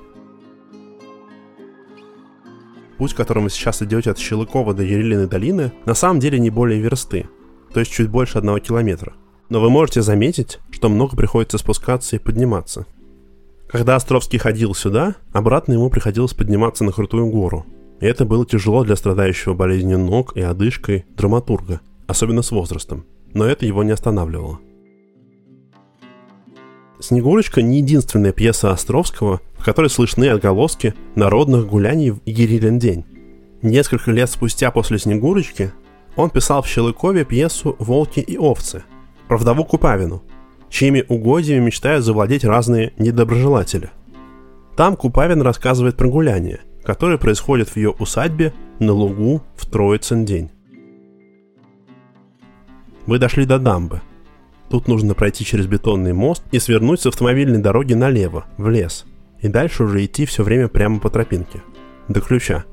Speaker 1: Путь, которым вы сейчас идете от Щелыкова до Ерилиной долины, на самом деле не более версты, то есть чуть больше одного километра. Но вы можете заметить, что много приходится спускаться и подниматься. Когда Островский ходил сюда, обратно ему приходилось подниматься на крутую гору. И это было тяжело для страдающего болезнью ног и одышкой драматурга, особенно с возрастом. Но это его не останавливало. «Снегурочка» не единственная пьеса Островского, в которой слышны отголоски народных гуляний в Ерилин день. Несколько лет спустя после «Снегурочки» он писал в Щелыкове пьесу «Волки и овцы» про вдову Купавину, чьими угодьями мечтают завладеть разные недоброжелатели. Там Купавин рассказывает про гуляние, которое происходит в ее усадьбе на лугу в Троицын день. Вы дошли до дамбы – Тут нужно пройти через бетонный мост и свернуть с автомобильной дороги налево, в лес. И дальше уже идти все время прямо по тропинке. До ключа.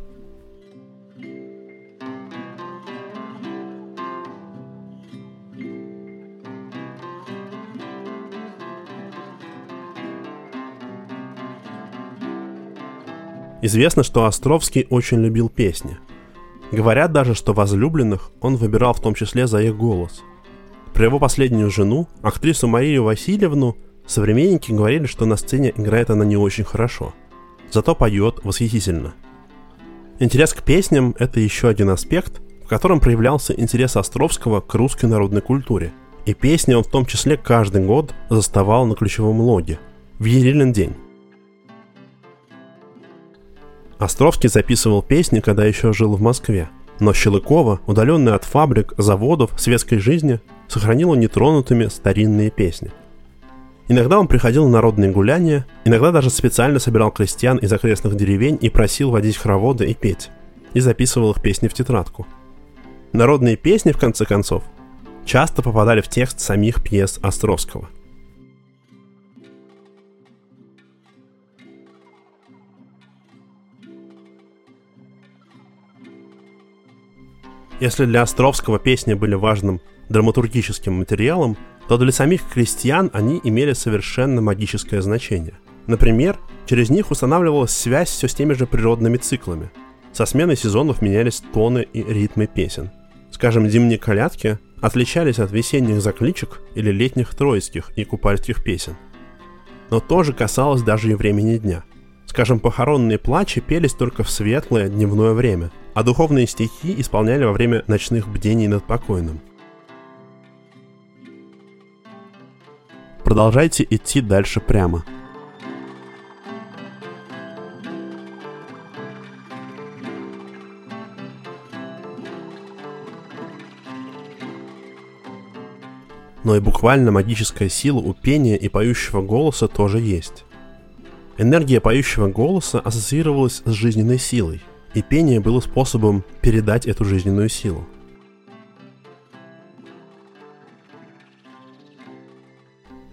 Speaker 1: Известно, что Островский очень любил песни. Говорят даже, что возлюбленных он выбирал в том числе за их голос – про его последнюю жену, актрису Марию Васильевну, современники говорили, что на сцене играет она не очень хорошо. Зато поет восхитительно. Интерес к песням – это еще один аспект, в котором проявлялся интерес Островского к русской народной культуре. И песни он в том числе каждый год заставал на ключевом логе – в Ерилин день. Островский записывал песни, когда еще жил в Москве – но Щелыкова, удаленная от фабрик, заводов, светской жизни, сохранила нетронутыми старинные песни. Иногда он приходил на народные гуляния, иногда даже специально собирал крестьян из окрестных деревень и просил водить хороводы и петь, и записывал их песни в тетрадку. Народные песни, в конце концов, часто попадали в текст самих пьес Островского – Если для Островского песни были важным драматургическим материалом, то для самих крестьян они имели совершенно магическое значение. Например, через них устанавливалась связь все с теми же природными циклами. Со сменой сезонов менялись тоны и ритмы песен. Скажем, зимние колядки отличались от весенних закличек или летних троицких и купальских песен. Но тоже касалось даже и времени дня. Скажем, похоронные плачи пелись только в светлое дневное время, а духовные стихи исполняли во время ночных бдений над покойным. Продолжайте идти дальше прямо. Но и буквально магическая сила у пения и поющего голоса тоже есть. Энергия поющего голоса ассоциировалась с жизненной силой, и пение было способом передать эту жизненную силу.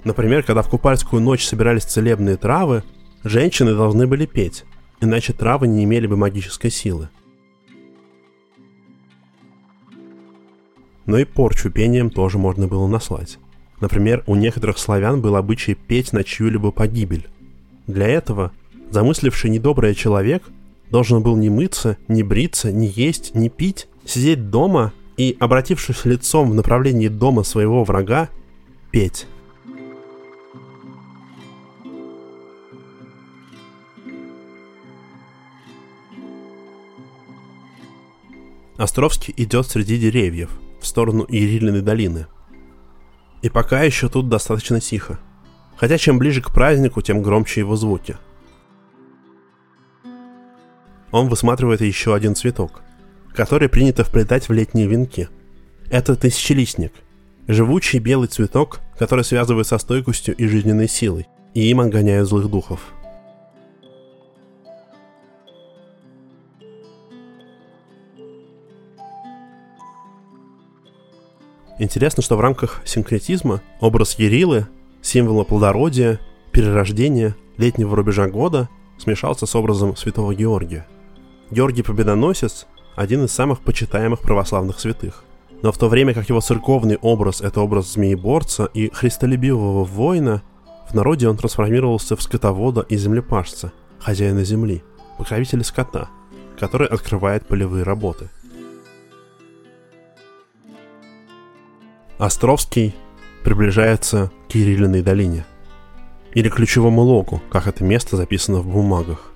Speaker 1: Например, когда в купальскую ночь собирались целебные травы, женщины должны были петь, иначе травы не имели бы магической силы. Но и порчу пением тоже можно было наслать. Например, у некоторых славян был обычай петь на чью-либо погибель. Для этого замысливший недобрый человек должен был не мыться, не бриться, не есть, не пить, сидеть дома и, обратившись лицом в направлении дома своего врага, петь. Островский идет среди деревьев, в сторону Ирилиной долины. И пока еще тут достаточно тихо. Хотя чем ближе к празднику, тем громче его звуки. Он высматривает еще один цветок, который принято вплетать в летние венки. Это тысячелистник. Живучий белый цветок, который связывает со стойкостью и жизненной силой, и им отгоняют злых духов – Интересно, что в рамках синкретизма образ Ерилы символа плодородия, перерождения, летнего рубежа года смешался с образом святого Георгия. Георгий Победоносец – один из самых почитаемых православных святых. Но в то время как его церковный образ – это образ змееборца и христолюбивого воина, в народе он трансформировался в скотовода и землепашца, хозяина земли, покровителя скота, который открывает полевые работы. Островский приближается к Кириллиной долине. Или ключевому логу, как это место записано в бумагах.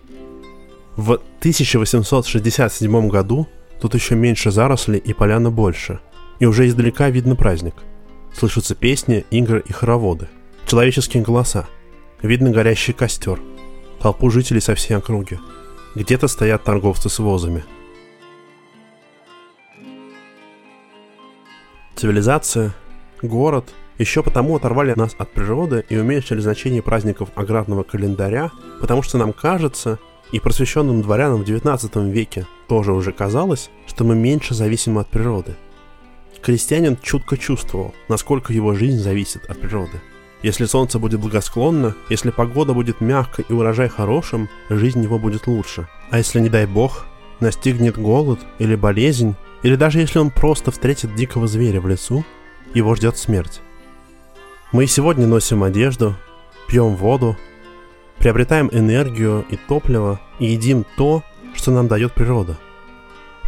Speaker 1: В 1867 году тут еще меньше зарослей и поляна больше. И уже издалека видно праздник. Слышатся песни, игры и хороводы. Человеческие голоса. Видно горящий костер. Толпу жителей со всей округи. Где-то стоят торговцы с возами. Цивилизация, город – еще потому оторвали нас от природы и уменьшили значение праздников аграрного календаря, потому что нам кажется, и просвещенным дворянам в XIX веке тоже уже казалось, что мы меньше зависимы от природы. Крестьянин чутко чувствовал, насколько его жизнь зависит от природы. Если солнце будет благосклонно, если погода будет мягкой и урожай хорошим, жизнь его будет лучше. А если, не дай бог, настигнет голод или болезнь, или даже если он просто встретит дикого зверя в лесу, его ждет смерть. Мы и сегодня носим одежду, пьем воду, приобретаем энергию и топливо и едим то, что нам дает природа.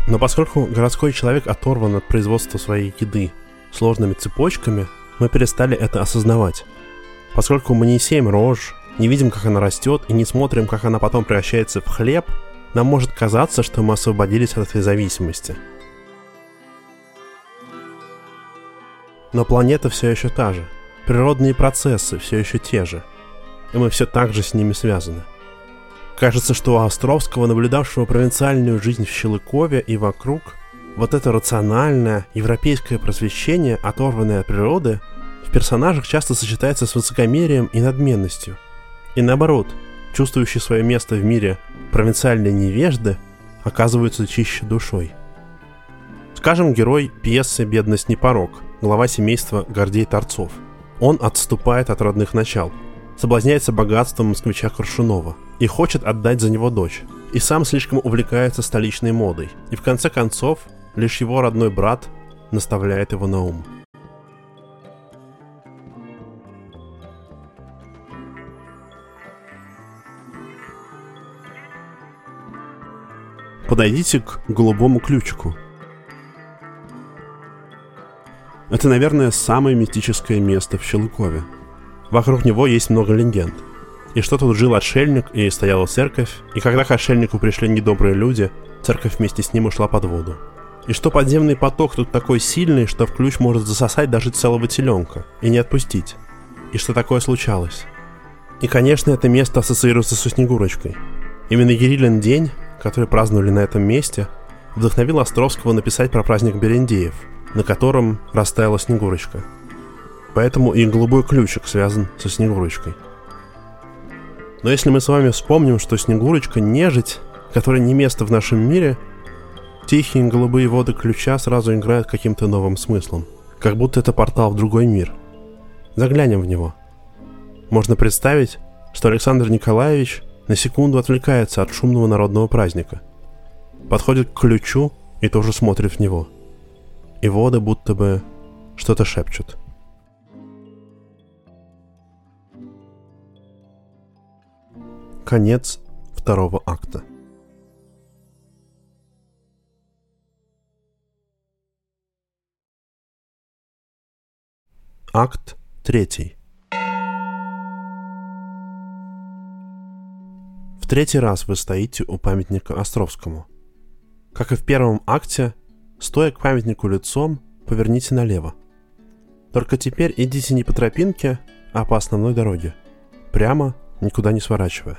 Speaker 1: Но поскольку городской человек оторван от производства своей еды сложными цепочками, мы перестали это осознавать. Поскольку мы не сеем рожь, не видим, как она растет, и не смотрим, как она потом превращается в хлеб, нам может казаться, что мы освободились от этой зависимости. Но планета все еще та же – Природные процессы все еще те же, и мы все так же с ними связаны. Кажется, что у Островского, наблюдавшего провинциальную жизнь в Щелыкове и вокруг, вот это рациональное европейское просвещение, оторванное от природы, в персонажах часто сочетается с высокомерием и надменностью. И наоборот, чувствующие свое место в мире провинциальные невежды оказываются чище душой. Скажем, герой пьесы «Бедность не порог», глава семейства Гордей Торцов – он отступает от родных начал, соблазняется богатством москвича Коршунова и хочет отдать за него дочь. И сам слишком увлекается столичной модой. И в конце концов, лишь его родной брат наставляет его на ум. Подойдите к голубому ключику – Это, наверное, самое мистическое место в Щелыкове. Вокруг него есть много легенд. и что тут жил отшельник и стояла церковь, и когда к отшельнику пришли недобрые люди, церковь вместе с ним ушла под воду. И что подземный поток тут такой сильный, что в ключ может засосать даже целого теленка и не отпустить. И что такое случалось. И, конечно, это место ассоциируется со Снегурочкой. Именно Ерилин день, который праздновали на этом месте, вдохновил Островского написать про праздник Берендеев, на котором растаяла Снегурочка. Поэтому и голубой ключик связан со Снегурочкой. Но если мы с вами вспомним, что Снегурочка — нежить, которая не место в нашем мире, тихие голубые воды ключа сразу играют каким-то новым смыслом. Как будто это портал в другой мир. Заглянем в него. Можно представить, что Александр Николаевич на секунду отвлекается от шумного народного праздника. Подходит к ключу и тоже смотрит в него. И воды будто бы что-то шепчут. Конец второго акта. Акт третий. В третий раз вы стоите у памятника Островскому. Как и в первом акте, стоя к памятнику лицом, поверните налево. Только теперь идите не по тропинке, а по основной дороге. Прямо, никуда не сворачивая.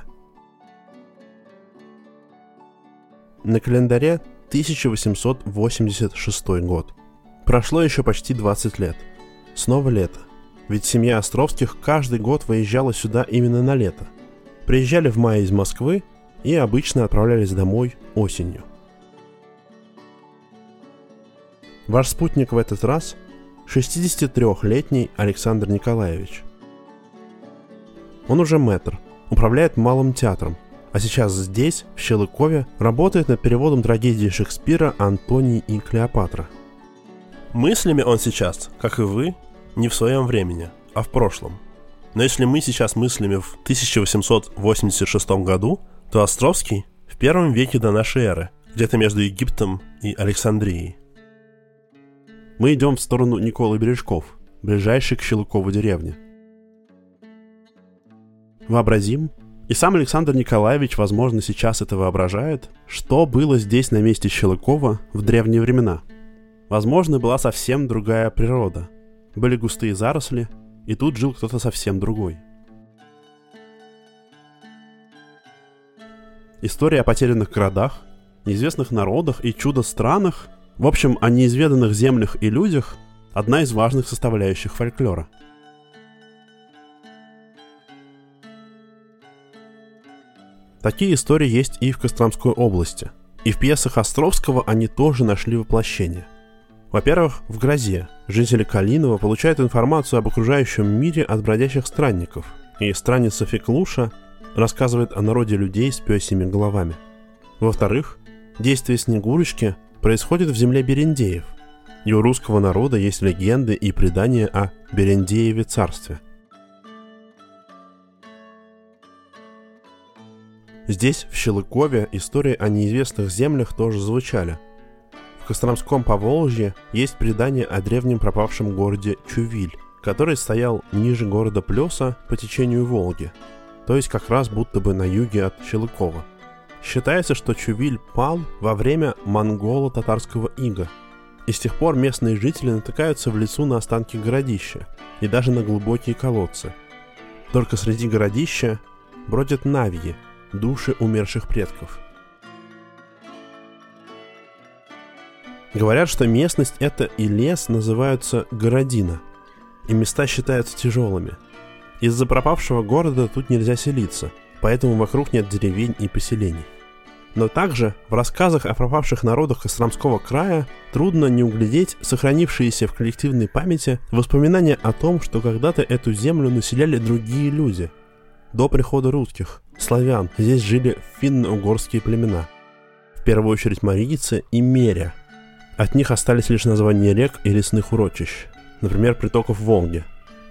Speaker 1: На календаре 1886 год. Прошло еще почти 20 лет. Снова лето. Ведь семья Островских каждый год выезжала сюда именно на лето. Приезжали в мае из Москвы и обычно отправлялись домой осенью. Ваш спутник в этот раз – 63-летний Александр Николаевич. Он уже мэтр, управляет малым театром, а сейчас здесь, в Щелыкове, работает над переводом трагедии Шекспира «Антоний и Клеопатра».
Speaker 2: Мыслями он сейчас, как и вы, не в своем времени, а в прошлом. Но если мы сейчас мыслями в 1886 году, то Островский в первом веке до нашей эры, где-то между Египтом и Александрией.
Speaker 1: Мы идем в сторону Николы Бережков, ближайшей к Щелыкову деревне. Вообразим, и сам Александр Николаевич, возможно, сейчас это воображает, что было здесь на месте Щелыкова в древние времена. Возможно, была совсем другая природа. Были густые заросли, и тут жил кто-то совсем другой. История о потерянных городах, неизвестных народах и чудо-странах, в общем, о неизведанных землях и людях – одна из важных составляющих фольклора – Такие истории есть и в Костромской области. И в пьесах Островского они тоже нашли воплощение. Во-первых, в «Грозе» жители Калинова получают информацию об окружающем мире от бродячих странников, и странница Феклуша рассказывает о народе людей с пёсими головами. Во-вторых, действие Снегурочки происходит в земле Берендеев, и у русского народа есть легенды и предания о Берендееве царстве. Здесь, в Щелыкове, истории о неизвестных землях тоже звучали. В Костромском Поволжье есть предание о древнем пропавшем городе Чувиль, который стоял ниже города Плеса по течению Волги, то есть как раз будто бы на юге от Щелыкова. Считается, что Чувиль пал во время монголо-татарского ига, и с тех пор местные жители натыкаются в лесу на останки городища и даже на глубокие колодцы. Только среди городища бродят навьи – души умерших предков. Говорят, что местность эта и лес называются городина, и места считаются тяжелыми. Из-за пропавшего города тут нельзя селиться, поэтому вокруг нет деревень и поселений. Но также в рассказах о пропавших народах Костромского края трудно не углядеть сохранившиеся в коллективной памяти воспоминания о том, что когда-то эту землю населяли другие люди. До прихода русских, славян, здесь жили финно-угорские племена. В первую очередь марийцы и меря. От них остались лишь названия рек и лесных урочищ, например, притоков Волги.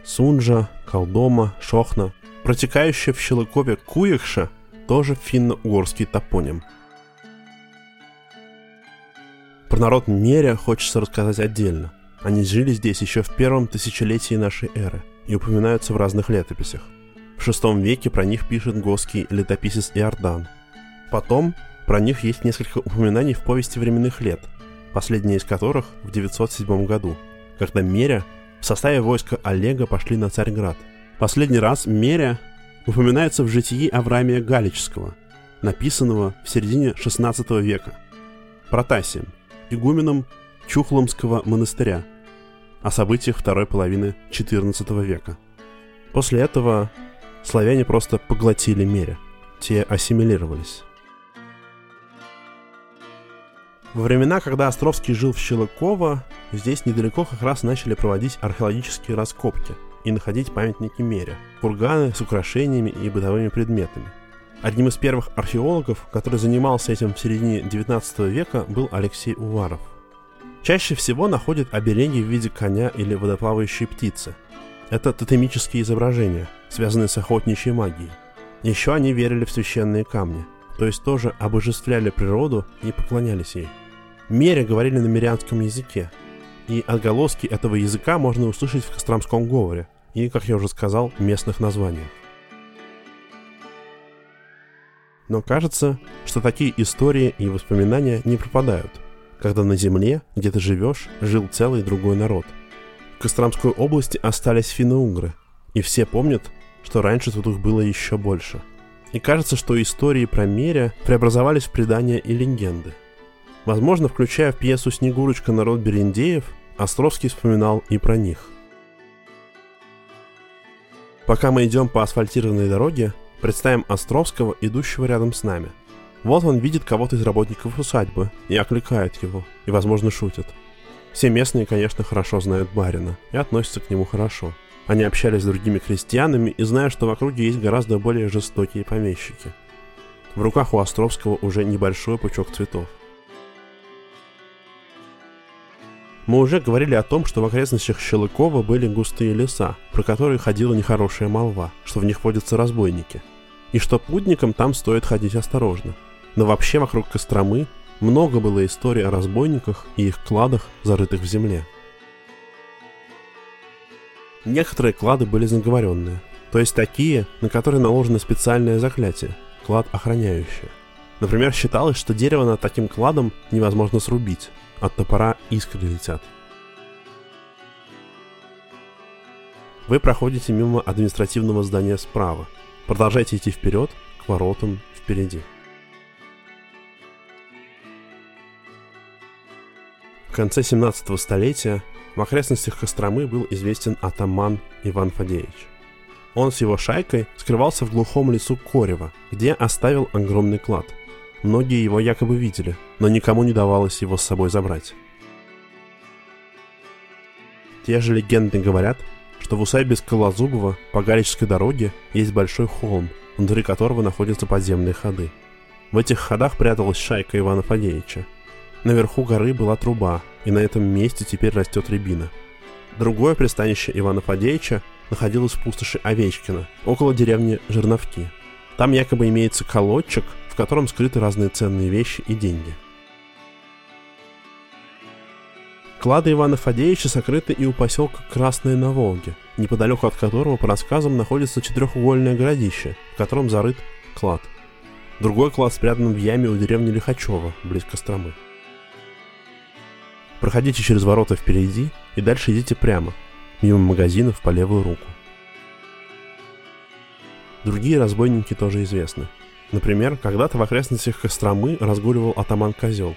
Speaker 1: Сунжа, Колдома, Шохна. Протекающая в Щелыкове Куехша тоже финно-угорский топоним. Про народ Меря хочется рассказать отдельно. Они жили здесь еще в первом тысячелетии нашей эры и упоминаются в разных летописях. В VI веке про них пишет готский летописец Иордан. Потом про них есть несколько упоминаний в повести временных лет, последнее из которых в 907 году, когда Меря в составе войска Олега пошли на Царьград. Последний раз Меря упоминается в житии Авраамия Галического, написанного в середине XVI века, Протасием, игуменом Чухломского монастыря, о событиях второй половины XIV века. После этого славяне просто поглотили Меря, те ассимилировались. Во времена, когда Островский жил в Щелыково, здесь недалеко как раз начали проводить археологические раскопки и находить памятники Мере, курганы с украшениями и бытовыми предметами. Одним из первых археологов, который занимался этим в середине 19 века, был Алексей Уваров. Чаще всего находят обереги в виде коня или водоплавающей птицы. Это тотемические изображения, связанные с охотничьей магией. Еще они верили в священные камни, то есть тоже обожествляли природу и поклонялись ей. Мере говорили на мирянском языке, и отголоски этого языка можно услышать в костромском говоре и, как я уже сказал, местных названиях. Но кажется, что такие истории и воспоминания не пропадают, когда на земле, где ты живешь, жил целый другой народ. В Костромской области остались финно-угры, и все помнят, что раньше тут их было еще больше. И кажется, что истории про Меря преобразовались в предания и легенды – Возможно, включая в пьесу «Снегурочка. Народ Берендеев», Островский вспоминал и про них. Пока мы идем по асфальтированной дороге, представим Островского, идущего рядом с нами. Вот он видит кого-то из работников усадьбы и окликает его, и, возможно, шутит. Все местные, конечно, хорошо знают барина и относятся к нему хорошо. Они общались с другими крестьянами и знают, что в округе есть гораздо более жестокие помещики. В руках у Островского уже небольшой пучок цветов – Мы уже говорили о том, что в окрестностях Щелыкова были густые леса, про которые ходила нехорошая молва, что в них водятся разбойники. И что путникам там стоит ходить осторожно. Но вообще вокруг Костромы много было историй о разбойниках и их кладах, зарытых в земле. Некоторые клады были заговоренные, то есть такие, на которые наложено специальное заклятие – клад охраняющее. Например, считалось, что дерево над таким кладом невозможно срубить, от топора искры летят. Вы проходите мимо административного здания справа. Продолжайте идти вперед, к воротам впереди. В конце 17 столетия в окрестностях Костромы был известен атаман Иван Фадеевич. Он с его шайкой скрывался в глухом лесу Корева, где оставил огромный клад – Многие его якобы видели, но никому не давалось его с собой забрать. Те же легенды говорят, что в усадьбе Скалозубова по Галической дороге есть большой холм, внутри которого находятся подземные ходы. В этих ходах пряталась шайка Ивана Фадеевича. Наверху горы была труба, и на этом месте теперь растет рябина. Другое пристанище Ивана Фадеевича находилось в пустоши Овечкина, около деревни Жерновки. Там якобы имеется колодчик, в котором скрыты разные ценные вещи и деньги. Клады Ивана Фадеевича сокрыты и у поселка Красное на Волге, неподалеку от которого, по рассказам, находится четырехугольное городище, в котором зарыт клад. Другой клад спрятан в яме у деревни Лихачева, близ Костромы. Проходите через ворота впереди и дальше идите прямо, мимо магазинов по левую руку. Другие разбойники тоже известны – Например, когда-то в окрестностях Костромы разгуливал атаман Козел,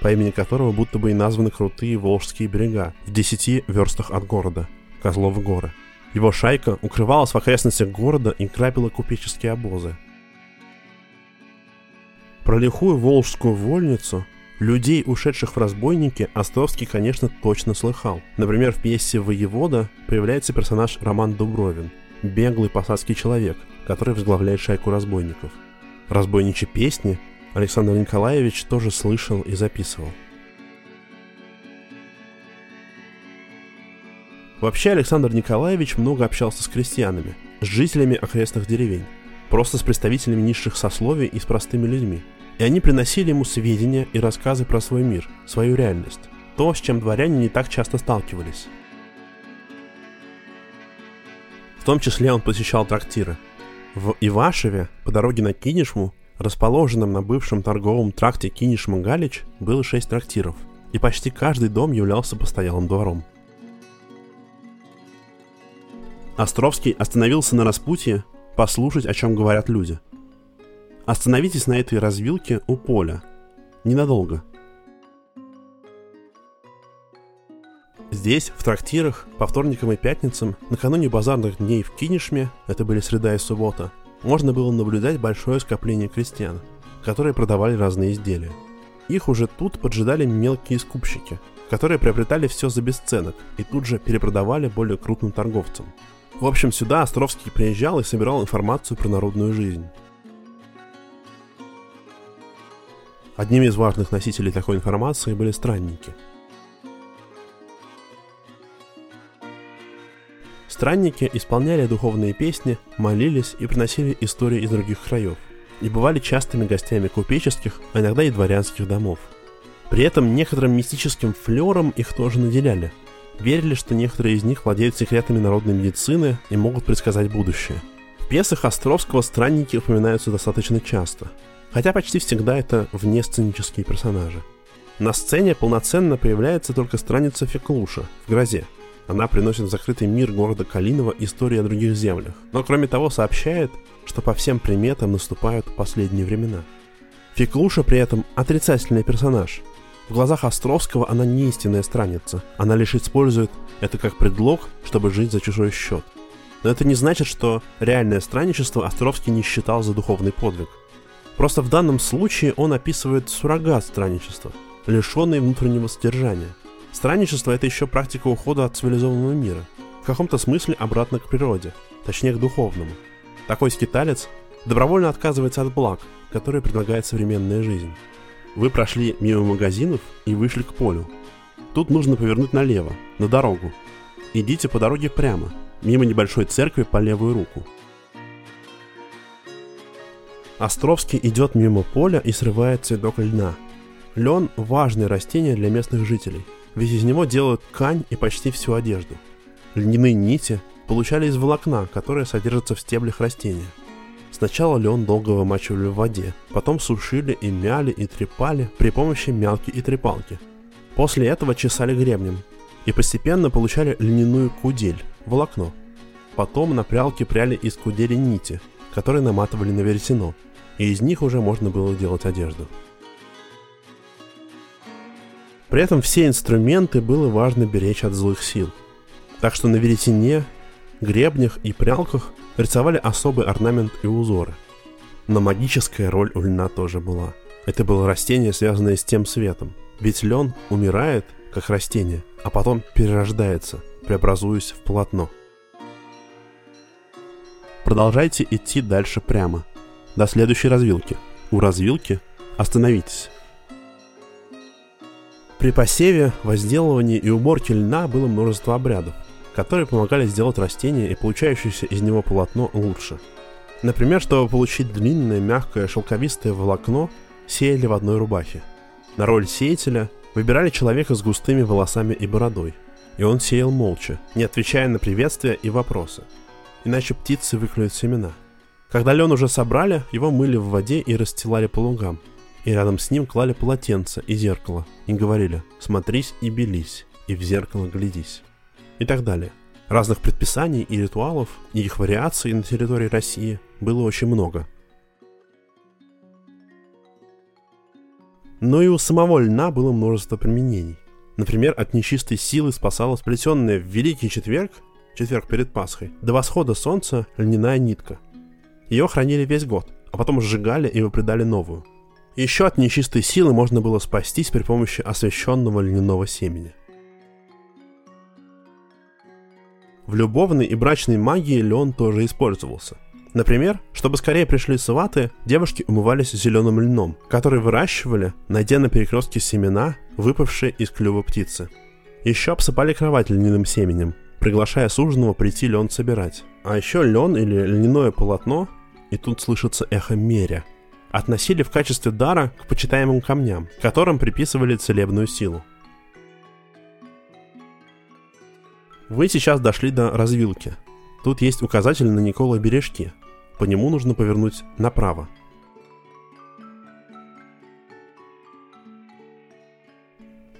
Speaker 1: по имени которого будто бы и названы крутые Волжские берега в десяти верстах от города – Козловы горы. Его шайка укрывалась в окрестностях города и грабила купеческие обозы. Про лихую волжскую вольницу людей, ушедших в разбойники, Островский, конечно, точно слыхал. Например, в пьесе «Воевода» появляется персонаж Роман Дубровин, беглый посадский человек, который возглавляет шайку разбойников – Разбойничьи песни Александр Николаевич тоже слышал и записывал. Вообще Александр Николаевич много общался с крестьянами, с жителями окрестных деревень, просто с представителями низших сословий и с простыми людьми. И они приносили ему сведения и рассказы про свой мир, свою реальность, то, с чем дворяне не так часто сталкивались. В том числе он посещал трактиры – В Ивашеве, по дороге на Кинешму, расположенном на бывшем торговом тракте Кинешма-Галич, было шесть трактиров, и почти каждый дом являлся постоялым двором. Островский остановился на распутье послушать, о чем говорят люди. Остановитесь на этой развилке у поля. Ненадолго. Здесь, в трактирах, по вторникам и пятницам, накануне базарных дней в Кинешме, это были среда и суббота, можно было наблюдать большое скопление крестьян, которые продавали разные изделия. Их уже тут поджидали мелкие скупщики, которые приобретали все за бесценок и тут же перепродавали более крупным торговцам. В общем, сюда Островский приезжал и собирал информацию про народную жизнь. Одними из важных носителей такой информации были странники – Странники исполняли духовные песни, молились и приносили истории из других краев, и бывали частыми гостями купеческих, а иногда и дворянских домов. При этом некоторым мистическим флером их тоже наделяли. Верили, что некоторые из них владеют секретами народной медицины и могут предсказать будущее. В пьесах Островского странники упоминаются достаточно часто, хотя почти всегда это внесценические персонажи. На сцене полноценно появляется только страница Феклуша в «Грозе», она приносит в закрытый мир города Калинова истории о других землях, но кроме того сообщает, что по всем приметам наступают последние времена. Феклуша при этом отрицательный персонаж. В глазах Островского она не истинная страница, она лишь использует это как предлог, чтобы жить за чужой счет. Но это не значит, что реальное странничество Островский не считал за духовный подвиг. Просто в данном случае он описывает суррогат странничества, лишенный внутреннего содержания – Странничество – это еще практика ухода от цивилизованного мира, в каком-то смысле обратно к природе, точнее к духовному. Такой скиталец добровольно отказывается от благ, которые предлагает современная жизнь. Вы прошли мимо магазинов и вышли к полю. Тут нужно повернуть налево, на дорогу. Идите по дороге прямо, мимо небольшой церкви по левую руку. Островский идет мимо поля и срывает цветок льна. Лен – важное растение для местных жителей – ведь из него делают ткань и почти всю одежду. Льняные нити получали из волокна, которое содержится в стеблях растения. Сначала лен долго вымачивали в воде, потом сушили и мяли и трепали при помощи мялки и трепалки. После этого чесали гребнем и постепенно получали льняную кудель, волокно. Потом на прялке пряли из кудели нити, которые наматывали на веретено, и из них уже можно было делать одежду. При этом все инструменты было важно беречь от злых сил. Так что на веретене, гребнях и прялках рисовали особый орнамент и узоры. Но магическая роль у льна тоже была. Это было растение, связанное с тем светом. Ведь лен умирает, как растение, а потом перерождается, преобразуясь в полотно. Продолжайте идти дальше прямо, до следующей развилки. У развилки остановитесь. При посеве, возделывании и уборке льна было множество обрядов, которые помогали сделать растение и получающееся из него полотно лучше. Например, чтобы получить длинное, мягкое, шелковистое волокно, сеяли в одной рубахе. На роль сеятеля выбирали человека с густыми волосами и бородой, и он сеял молча, не отвечая на приветствия и вопросы. Иначе птицы выклюют семена. Когда лен уже собрали, его мыли в воде и расстилали по лугам – и рядом с ним клали полотенце и зеркало, и говорили «смотрись и белись, и в зеркало глядись» и так далее. Разных предписаний и ритуалов, и их вариаций на территории России было очень много. Но и у самого льна было множество применений. Например, от нечистой силы спасала сплетенная в Великий Четверг, четверг перед Пасхой, до восхода солнца льняная нитка. Ее хранили весь год, а потом сжигали и выпредали новую – еще от нечистой силы можно было спастись при помощи освященного льняного семени. В любовной и брачной магии лен тоже использовался. Например, чтобы скорее пришли сваты, девушки умывались зеленым льном, который выращивали, найдя на перекрестке семена, выпавшие из клюва птицы. Еще обсыпали кровать льняным семенем, приглашая суженого прийти лен собирать. А еще лен или льняное полотно, и тут слышится эхо меря – относили в качестве дара к почитаемым камням, которым приписывали целебную силу. Вы сейчас дошли до развилки. Тут есть указатель на Никола бережки. по нему нужно повернуть направо.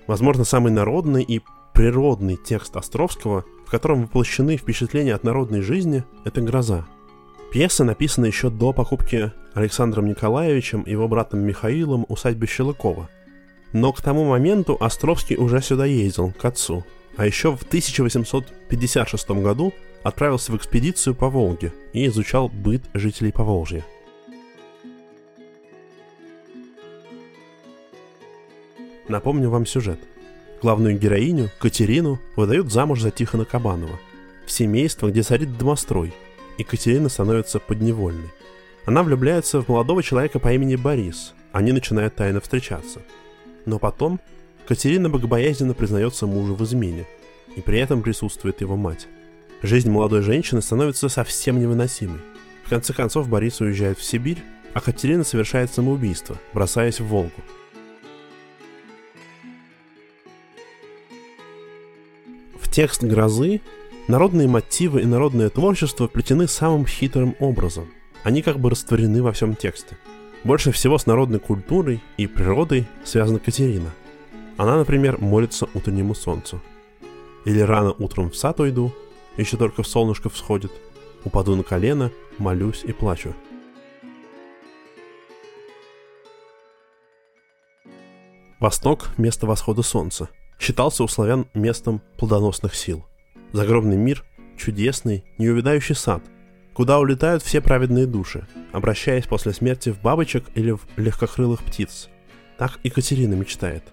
Speaker 1: Возможно, самый народный и природный текст Островского, в котором воплощены впечатления от народной жизни, это «Гроза». Пьеса написана еще до покупки Александром Николаевичем и его братом Михаилом усадьбы Щелыкова. Но к тому моменту Островский уже сюда ездил, к отцу. А еще в 1856 году отправился в экспедицию по Волге и изучал быт жителей Поволжья. Напомню вам сюжет. Главную героиню, Катерину, выдают замуж за Тихона Кабанова. В семейство, где царит домострой, и Катерина становится подневольной. Она влюбляется в молодого человека по имени Борис. Они начинают тайно встречаться. Но потом Катерина богобоязненно признается мужу в измене, и при этом присутствует его мать. Жизнь молодой женщины становится совсем невыносимой. В конце концов Борис уезжает в Сибирь, а Катерина совершает самоубийство, бросаясь в Волгу. В текст «Грозы» народные мотивы и народное творчество плетены самым хитрым образом. Они как бы растворены во всем тексте. Больше всего с народной культурой и природой связана Катерина. Она, например, молится утреннему солнцу. Или рано утром в сад уйду, еще только в солнышко всходит. Упаду на колено, молюсь и плачу. Восток – место восхода солнца. Считался у славян местом плодоносных сил. Загробный мир – чудесный, неувядающий сад, куда улетают все праведные души, обращаясь после смерти в бабочек или в легкокрылых птиц. Так и Катерина мечтает.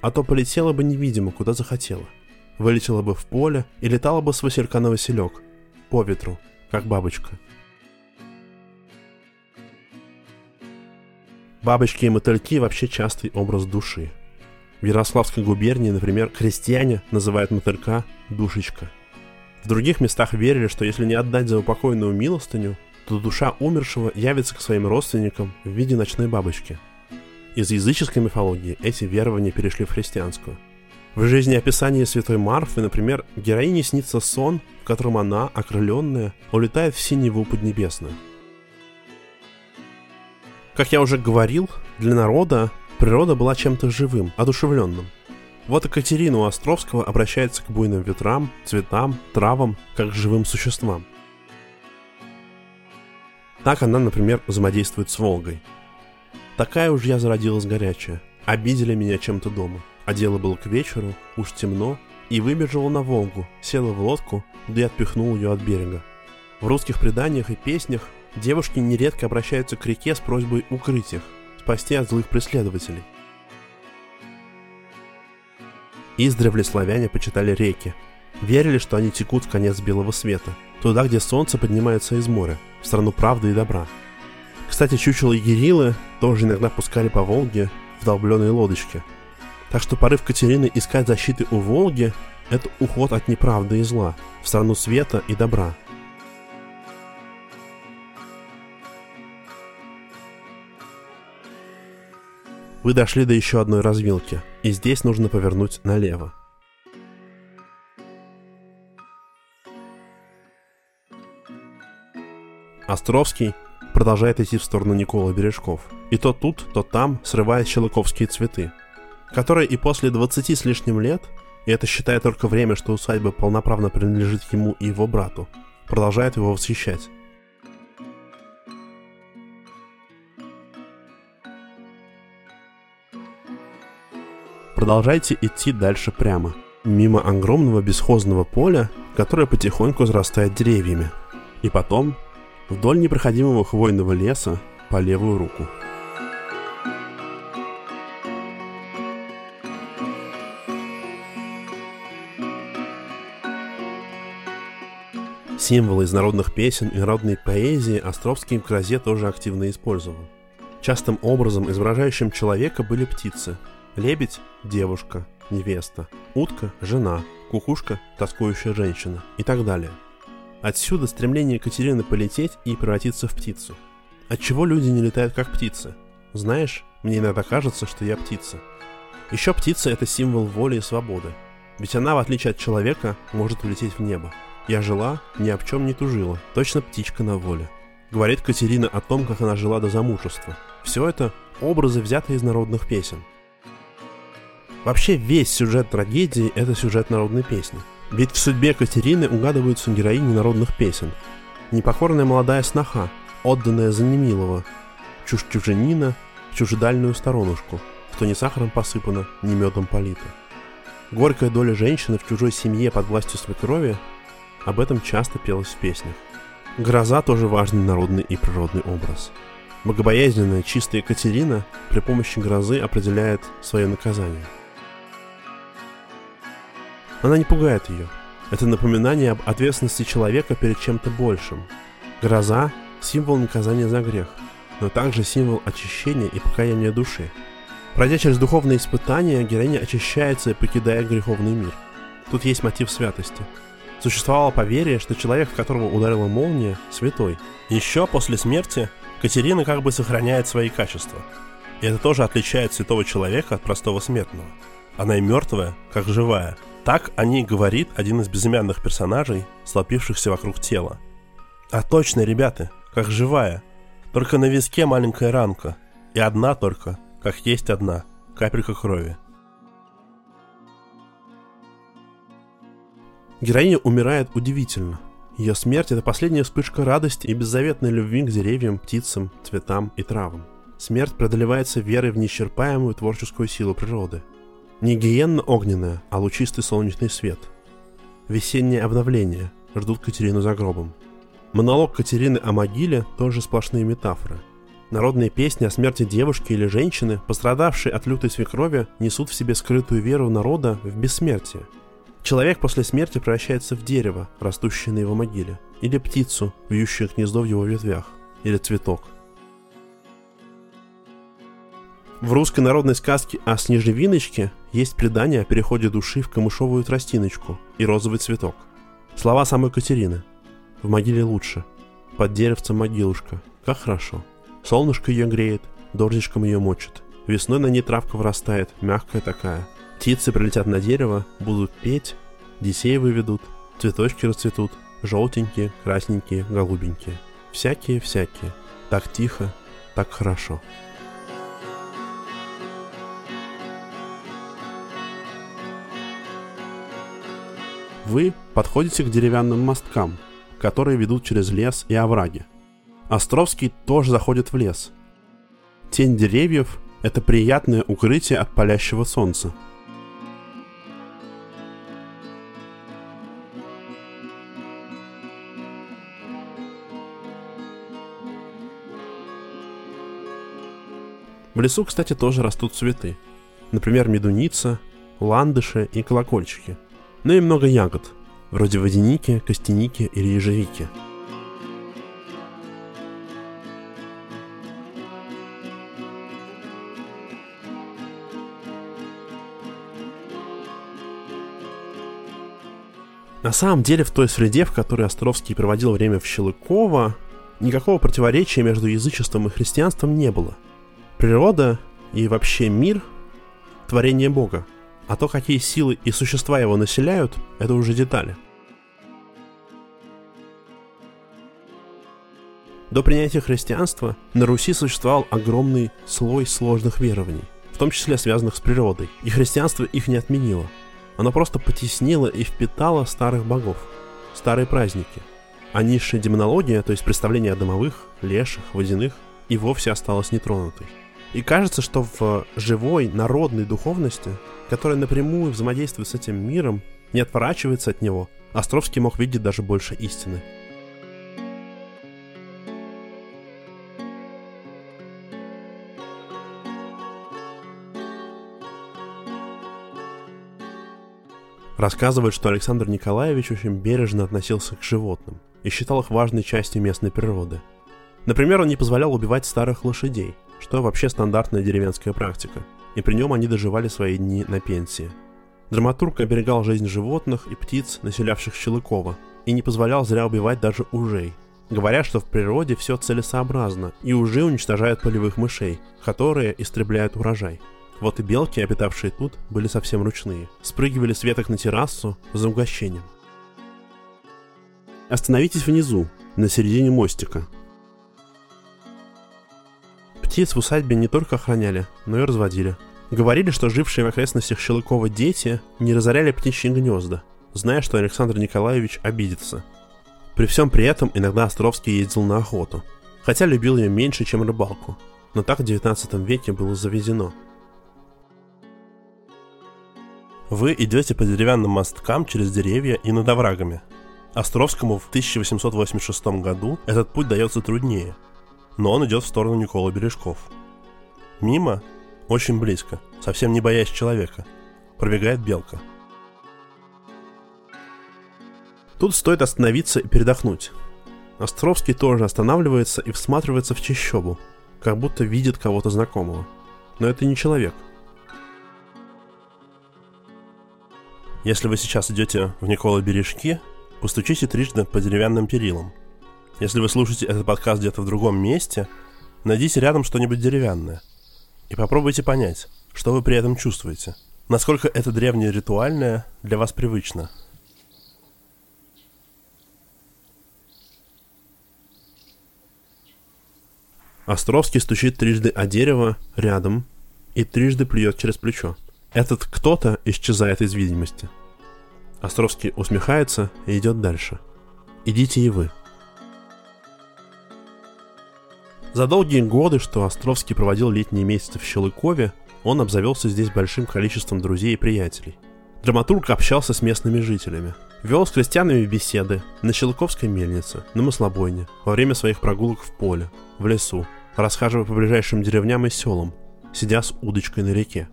Speaker 1: А то полетела бы невидимо, куда захотела – вылетела бы в поле и летала бы с василька на василек, по ветру, как бабочка. Бабочки и мотыльки вообще частый образ души. В Ярославской губернии, например, крестьяне называют мотылька «душечка». В других местах верили, что если не отдать за упокойную милостыню, то душа умершего явится к своим родственникам в виде ночной бабочки. Из языческой мифологии эти верования перешли в христианскую – в жизнеописании святой Марфы, например, героине снится сон, в котором она, окрыленная, улетает в синеву поднебесную. Как я уже говорил, для народа природа была чем-то живым, одушевленным. Вот Екатерина у Островского обращается к буйным ветрам, цветам, травам, как к живым существам. Так она, например, взаимодействует с Волгой. Такая уж я зародилась горячая. Обидели меня чем-то дома – а дело было к вечеру, уж темно, и выбежала на Волгу, села в лодку, да и отпихнул ее от берега. В русских преданиях и песнях девушки нередко обращаются к реке с просьбой укрыть их, спасти от злых преследователей. Издревле славяне почитали реки. Верили, что они текут в конец белого света, туда, где солнце поднимается из моря, в страну правды и добра. Кстати, чучело Егерилы тоже иногда пускали по Волге в долбленные лодочки – так что порыв Катерины искать защиты у Волги – это уход от неправды и зла в страну света и добра. Вы дошли до еще одной развилки, и здесь нужно повернуть налево. Островский продолжает идти в сторону Никола Бережков. И то тут, то там срывает щелоковские цветы – который и после 20 с лишним лет, и это считая только время, что усадьба полноправно принадлежит ему и его брату, продолжает его восхищать. Продолжайте идти дальше прямо, мимо огромного бесхозного поля, которое потихоньку зарастает деревьями, и потом вдоль непроходимого хвойного леса по левую руку – Символы из народных песен и народной поэзии Островский в «Грозе» тоже активно использовал. Частым образом изображающим человека были птицы. Лебедь – девушка, невеста, утка – жена, кукушка – тоскующая женщина и так далее. Отсюда стремление Екатерины полететь и превратиться в птицу. Отчего люди не летают как птицы? Знаешь, мне иногда кажется, что я птица. Еще птица – это символ воли и свободы. Ведь она, в отличие от человека, может улететь в небо. Я жила, ни о чем не тужила, точно птичка на воле. Говорит Катерина о том, как она жила до замужества. Все это образы, взятые из народных песен. Вообще весь сюжет трагедии – это сюжет народной песни. Ведь в судьбе Катерины угадываются героини народных песен. Непокорная молодая сноха, отданная за немилого, чушь чуженина чужедальную сторонушку, что ни сахаром посыпано, ни медом полито. Горькая доля женщины в чужой семье под властью свекрови об этом часто пелось в песнях. Гроза тоже важный народный и природный образ. Богобоязненная чистая Екатерина при помощи грозы определяет свое наказание. Она не пугает ее. Это напоминание об ответственности человека перед чем-то большим. Гроза – символ наказания за грех, но также символ очищения и покаяния души. Пройдя через духовные испытания, героиня очищается, покидая греховный мир. Тут есть мотив святости – Существовало поверье, что человек, в которого ударила молния, святой. Еще после смерти Катерина как бы сохраняет свои качества. И это тоже отличает святого человека от простого смертного. Она и мертвая, как живая. Так о ней говорит один из безымянных персонажей, слопившихся вокруг тела. А точно, ребята, как живая. Только на виске маленькая ранка. И одна только, как есть одна, капелька крови. Героиня умирает удивительно. Ее смерть – это последняя вспышка радости и беззаветной любви к деревьям, птицам, цветам и травам. Смерть преодолевается верой в неисчерпаемую творческую силу природы. Не гиенна огненная, а лучистый солнечный свет. Весеннее обновление ждут Катерину за гробом. Монолог Катерины о могиле – тоже сплошные метафоры. Народные песни о смерти девушки или женщины, пострадавшей от лютой свекрови, несут в себе скрытую веру народа в бессмертие – Человек после смерти превращается в дерево, растущее на его могиле, или птицу, вьющую гнездо в его ветвях, или цветок. В русской народной сказке о Снежевиночке есть предание о переходе души в камышовую тростиночку и розовый цветок. Слова самой Катерины. В могиле лучше. Под деревцем могилушка. Как хорошо. Солнышко ее греет, дождичком ее мочит. Весной на ней травка вырастает, мягкая такая – Птицы прилетят на дерево, будут петь, детей выведут, цветочки расцветут, желтенькие, красненькие, голубенькие. Всякие-всякие. Так тихо, так хорошо. Вы подходите к деревянным мосткам, которые ведут через лес и овраги. Островский тоже заходит в лес. Тень деревьев – это приятное укрытие от палящего солнца – В лесу, кстати, тоже растут цветы. Например, медуница, ландыши и колокольчики. Ну и много ягод, вроде водяники, костяники или ежевики. На самом деле, в той среде, в которой Островский проводил время в Щелыково, никакого противоречия между язычеством и христианством не было – Природа и вообще мир – творение Бога, а то, какие силы и существа его населяют, это уже детали. До принятия христианства на Руси существовал огромный слой сложных верований, в том числе связанных с природой, и христианство их не отменило. Оно просто потеснило и впитало старых богов, старые праздники. А низшая демонология, то есть представление о домовых, леших, водяных, и вовсе осталась нетронутой. И кажется, что в живой народной духовности, которая напрямую взаимодействует с этим миром, не отворачивается от него, Островский мог видеть даже больше истины. Рассказывают, что Александр Николаевич очень бережно относился к животным и считал их важной частью местной природы. Например, он не позволял убивать старых лошадей – что вообще стандартная деревенская практика, и при нем они доживали свои дни на пенсии. Драматург оберегал жизнь животных и птиц, населявших Щелыкова, и не позволял зря убивать даже ужей, говоря, что в природе все целесообразно, и ужи уничтожают полевых мышей, которые истребляют урожай. Вот и белки, обитавшие тут, были совсем ручные, спрыгивали с веток на террасу за угощением. Остановитесь внизу, на середине мостика. Птиц в усадьбе не только охраняли, но и разводили. Говорили, что жившие в окрестностях Щелыкова дети не разоряли птичьи гнезда, зная, что Александр Николаевич обидится. При всем при этом иногда Островский ездил на охоту, хотя любил ее меньше, чем рыбалку. Но так в 19 веке было заведено.
Speaker 2: Вы идете по деревянным мосткам через деревья и над оврагами. Островскому в 1886 году этот путь дается труднее, но он идет в сторону Никола Бережков. Мимо, очень близко, совсем не боясь человека, пробегает белка.
Speaker 1: Тут стоит остановиться и передохнуть. Островский тоже останавливается и всматривается в чащобу, как будто видит кого-то знакомого. Но это не человек.
Speaker 2: Если вы сейчас идете в Никола Бережки, постучите трижды по деревянным перилам. Если вы слушаете этот подкаст где-то в другом месте, найдите рядом что-нибудь деревянное. И попробуйте понять, что вы при этом чувствуете. Насколько это древнее ритуальное для вас привычно –
Speaker 1: Островский стучит трижды о дерево рядом и трижды плюет через плечо. Этот кто-то исчезает из видимости. Островский усмехается и идет дальше. Идите и вы. За долгие годы, что Островский проводил летние месяцы в Щелыкове, он обзавелся здесь большим количеством друзей и приятелей. Драматург общался с местными жителями, вел с крестьянами беседы на Щелыковской мельнице, на маслобойне, во время своих прогулок в поле, в лесу, расхаживая по ближайшим деревням и селам, сидя с удочкой на реке.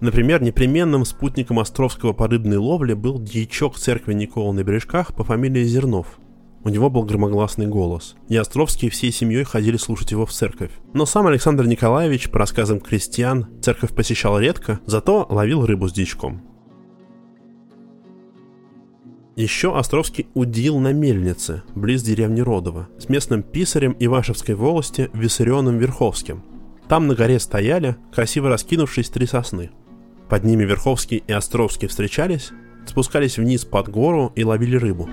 Speaker 1: Например, непременным спутником Островского по рыбной ловле был дьячок церкви Никола на бережках по фамилии Зернов. У него был громогласный голос, и Островские всей семьей ходили слушать его в церковь. Но сам Александр Николаевич, по рассказам крестьян, церковь посещал редко, зато ловил рыбу с дьячком. Еще Островский удил на мельнице, близ деревни Родово, с местным писарем Ивашевской волости Виссарионом Верховским. Там на горе стояли, красиво раскинувшись, три сосны. Под ними Верховский и Островский встречались, спускались вниз под гору и ловили рыбу.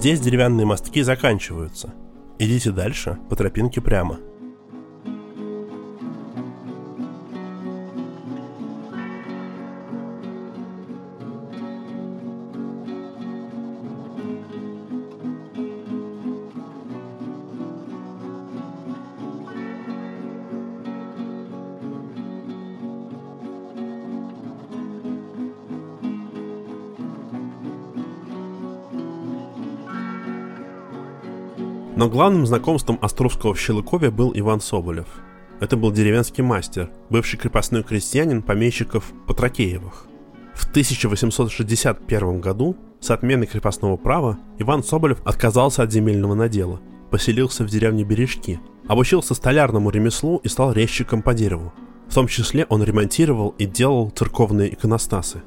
Speaker 2: Здесь деревянные мостки заканчиваются. Идите дальше по тропинке прямо –
Speaker 1: Но главным знакомством Островского в Щелыкове был Иван Соболев. Это был деревенский мастер, бывший крепостной крестьянин помещиков Патракеевых. В 1861 году с отменой крепостного права Иван Соболев отказался от земельного надела, поселился в деревне Бережки, обучился столярному ремеслу и стал резчиком по дереву. В том числе он ремонтировал и делал церковные иконостасы.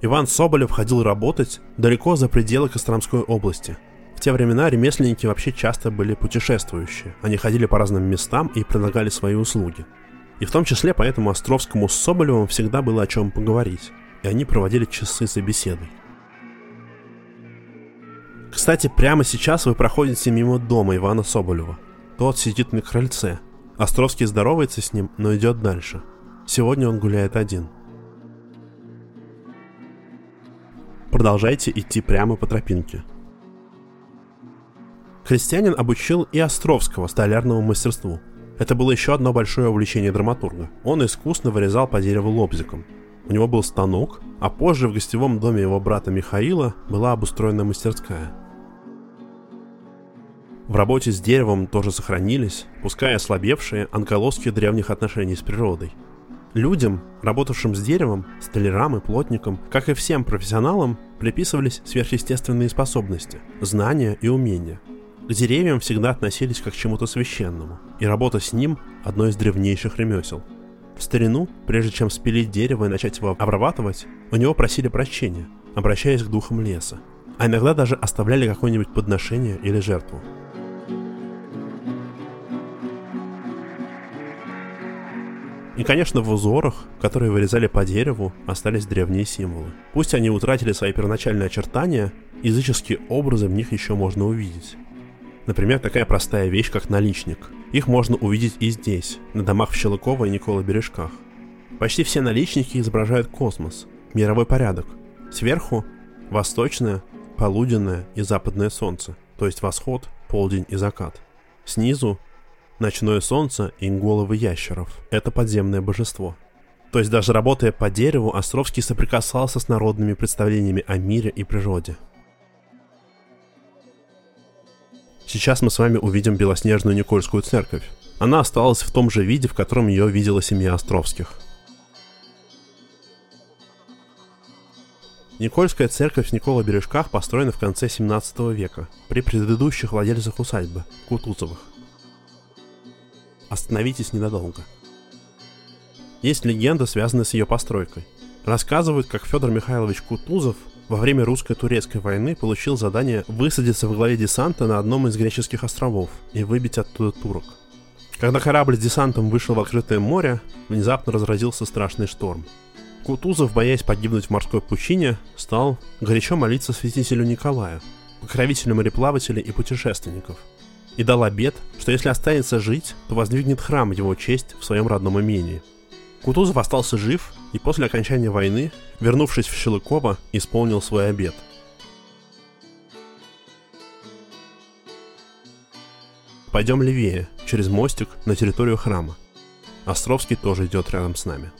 Speaker 1: Иван Соболев ходил работать далеко за пределы Костромской области – в те времена ремесленники вообще часто были путешествующие. Они ходили по разным местам и предлагали свои услуги. И в том числе поэтому Островскому с Соболевым всегда было о чем поговорить. И они проводили часы за беседой. Кстати, прямо сейчас вы проходите мимо дома Ивана Соболева. Тот сидит на крыльце. Островский здоровается с ним, но идет дальше. Сегодня он гуляет один. Продолжайте идти прямо по тропинке – Крестьянин обучил и Островского столярному мастерству. Это было еще одно большое увлечение драматурга. Он искусно вырезал по дереву лобзиком. У него был станок, а позже в гостевом доме его брата Михаила была обустроена мастерская. В работе с деревом тоже сохранились, пускай ослабевшие, онколоски древних отношений с природой. Людям, работавшим с деревом, столярам и плотникам, как и всем профессионалам, приписывались сверхъестественные способности, знания и умения – к деревьям всегда относились как к чему-то священному, и работа с ним – одно из древнейших ремесел. В старину, прежде чем спилить дерево и начать его обрабатывать, у него просили прощения, обращаясь к духам леса, а иногда даже оставляли какое-нибудь подношение или жертву. И конечно, в узорах, которые вырезали по дереву, остались древние символы. Пусть они утратили свои первоначальные очертания, языческие образы в них еще можно увидеть. Например, такая простая вещь, как наличник. Их можно увидеть и здесь, на домах в Щелыково и Никола Бережках. Почти все наличники изображают космос, мировой порядок. Сверху – восточное, полуденное и западное солнце, то есть восход, полдень и закат. Снизу – ночное солнце и головы ящеров. Это подземное божество. То есть даже работая по дереву, Островский соприкасался с народными представлениями о мире и природе. Сейчас мы с вами увидим Белоснежную Никольскую церковь. Она осталась в том же виде, в котором ее видела семья Островских. Никольская церковь в Никола-Бережках построена в конце 17 века при предыдущих владельцах усадьбы – Кутузовых. Остановитесь ненадолго. Есть легенда, связанная с ее постройкой. Рассказывают, как Федор Михайлович Кутузов во время русско-турецкой войны получил задание высадиться в главе десанта на одном из греческих островов и выбить оттуда турок. Когда корабль с десантом вышел в открытое море, внезапно разразился страшный шторм. Кутузов, боясь погибнуть в морской пучине, стал горячо молиться святителю Николаю, покровителю мореплавателей и путешественников, и дал обет, что если останется жить, то воздвигнет храм его честь в своем родном имении. Кутузов остался жив и после окончания войны, вернувшись в Щелыково, исполнил свой обет. Пойдем левее, через мостик, на территорию храма. Островский тоже идет рядом с нами.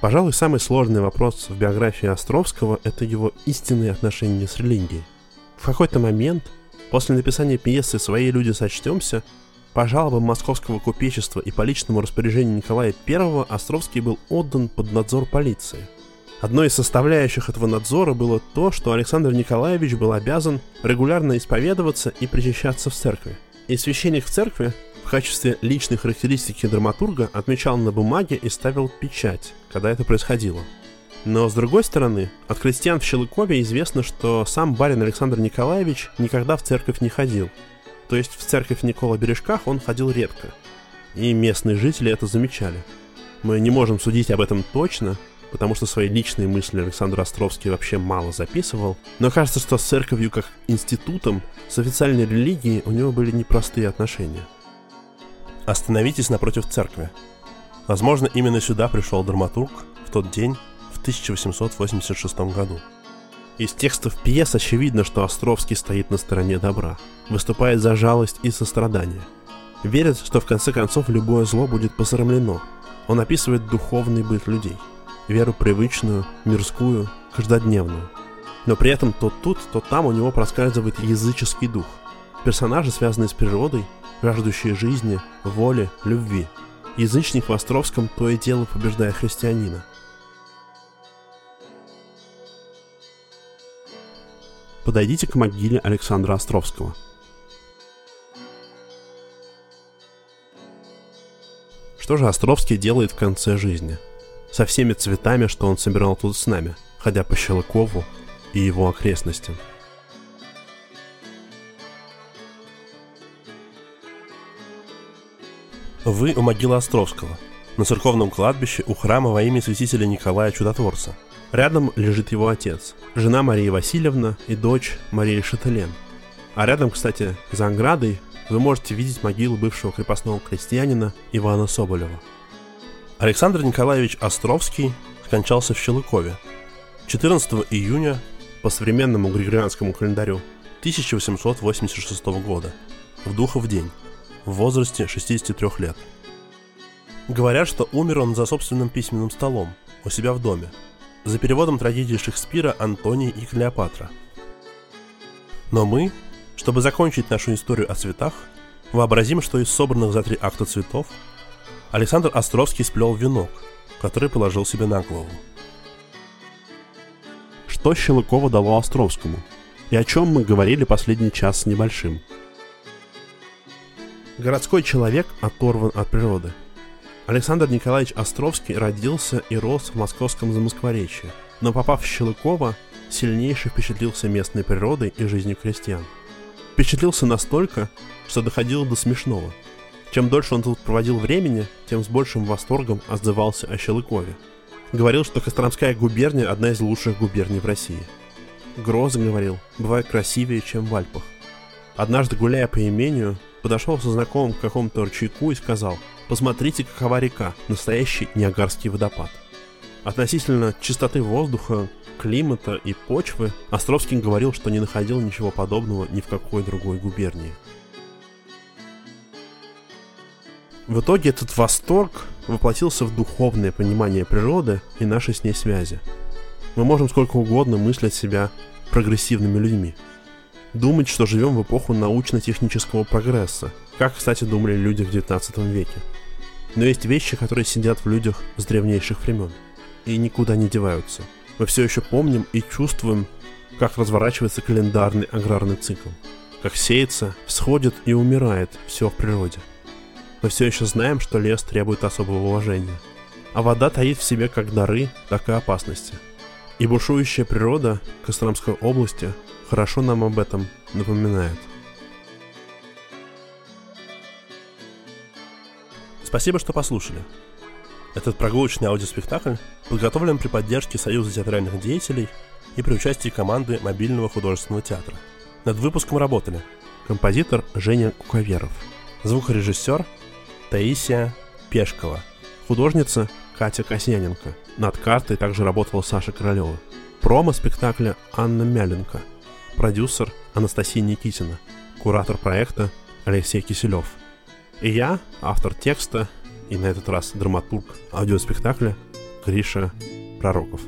Speaker 1: Пожалуй, самый сложный вопрос в биографии Островского – это его истинные отношения с религией. В какой-то момент, после написания пьесы «Свои люди сочтемся», по жалобам московского купечества и по личному распоряжению Николая I Островский был отдан под надзор полиции. Одной из составляющих этого надзора было то, что Александр Николаевич был обязан регулярно исповедоваться и причащаться в церкви. И священник в церкви в качестве личной характеристики драматурга отмечал на бумаге и ставил печать, когда это происходило. Но, с другой стороны, от крестьян в Щелыкове известно, что сам барин Александр Николаевич никогда в церковь не ходил – то есть в церковь Никола Бережках он ходил редко. И местные жители это замечали. Мы не можем судить об этом точно, потому что свои личные мысли Александр Островский вообще мало записывал. Но кажется, что с церковью как институтом, с официальной религией у него были непростые отношения. Остановитесь напротив церкви. Возможно, именно сюда пришел драматург в тот день, в 1886 году. Из текстов пьес очевидно, что Островский стоит на стороне добра, выступает за жалость и сострадание. Верит, что в конце концов любое зло будет посрамлено. Он описывает духовный быт людей, веру привычную, мирскую, каждодневную. Но при этом то тут, то там у него проскальзывает языческий дух. Персонажи, связанные с природой, жаждущие жизни, воли, любви. Язычник в Островском то и дело побеждая христианина. Подойдите к могиле Александра Островского. Что же Островский делает в конце жизни? Со всеми цветами, что он собирал тут с нами, ходя по Щелыкову и его окрестностям. Вы у могилы Островского, на церковном кладбище у храма во имя святителя Николая Чудотворца – Рядом лежит его отец, жена Мария Васильевна и дочь Мария Шателен. А рядом, кстати, за оградой вы можете видеть могилу бывшего крепостного крестьянина Ивана Соболева. Александр Николаевич Островский скончался в Щелыкове 14 июня по современному григорианскому календарю 1886 года, в Духов день, в возрасте 63 лет. Говорят, что умер он за собственным письменным столом, у себя в доме, за переводом трагедии Шекспира «Антоний и Клеопатра». Но мы, чтобы закончить нашу историю о цветах, вообразим, что из собранных за три акта цветов Александр Островский сплел венок, который положил себе на голову. Что Щелыкова дало Островскому? И о чем мы говорили последний час с небольшим? Городской человек оторван от природы – Александр Николаевич Островский родился и рос в московском Замоскворечье, но попав в Щелыково, сильнейше впечатлился местной природой и жизнью крестьян. Впечатлился настолько, что доходило до смешного. Чем дольше он тут проводил времени, тем с большим восторгом отзывался о Щелыкове. Говорил, что Костромская губерния – одна из лучших губерний в России. Гроза, говорил, бывает красивее, чем в Альпах. Однажды, гуляя по имению, подошел со знакомым к какому-то ручейку и сказал «Посмотрите, какова река, настоящий Ниагарский водопад». Относительно чистоты воздуха, климата и почвы Островский говорил, что не находил ничего подобного ни в какой другой губернии. В итоге этот восторг воплотился в духовное понимание природы и нашей с ней связи. Мы можем сколько угодно мыслить себя прогрессивными людьми. Думать, что живем в эпоху научно-технического прогресса, как, кстати, думали люди в 19 веке. Но есть вещи, которые сидят в людях с древнейших времен и никуда не деваются. Мы все еще помним и чувствуем, как разворачивается календарный аграрный цикл, как сеется, всходит и умирает все в природе. Мы все еще знаем, что лес требует особого уважения, а вода таит в себе как дары, так и опасности. И бушующая природа Костромской области хорошо нам об этом напоминает.
Speaker 2: Спасибо, что послушали. Этот прогулочный аудиоспектакль подготовлен при поддержке Союза театральных деятелей и при участии команды мобильного художественного театра. Над выпуском работали
Speaker 1: композитор Женя Куковеров,
Speaker 2: звукорежиссер Таисия Пешкова,
Speaker 1: художница Катя Касьяненко. Над картой также работала Саша Королева. Промо спектакля Анна Мяленко. Продюсер Анастасия Никитина. Куратор проекта Алексей Киселев. И я, автор текста и на этот раз драматург аудиоспектакля Гриша Пророков.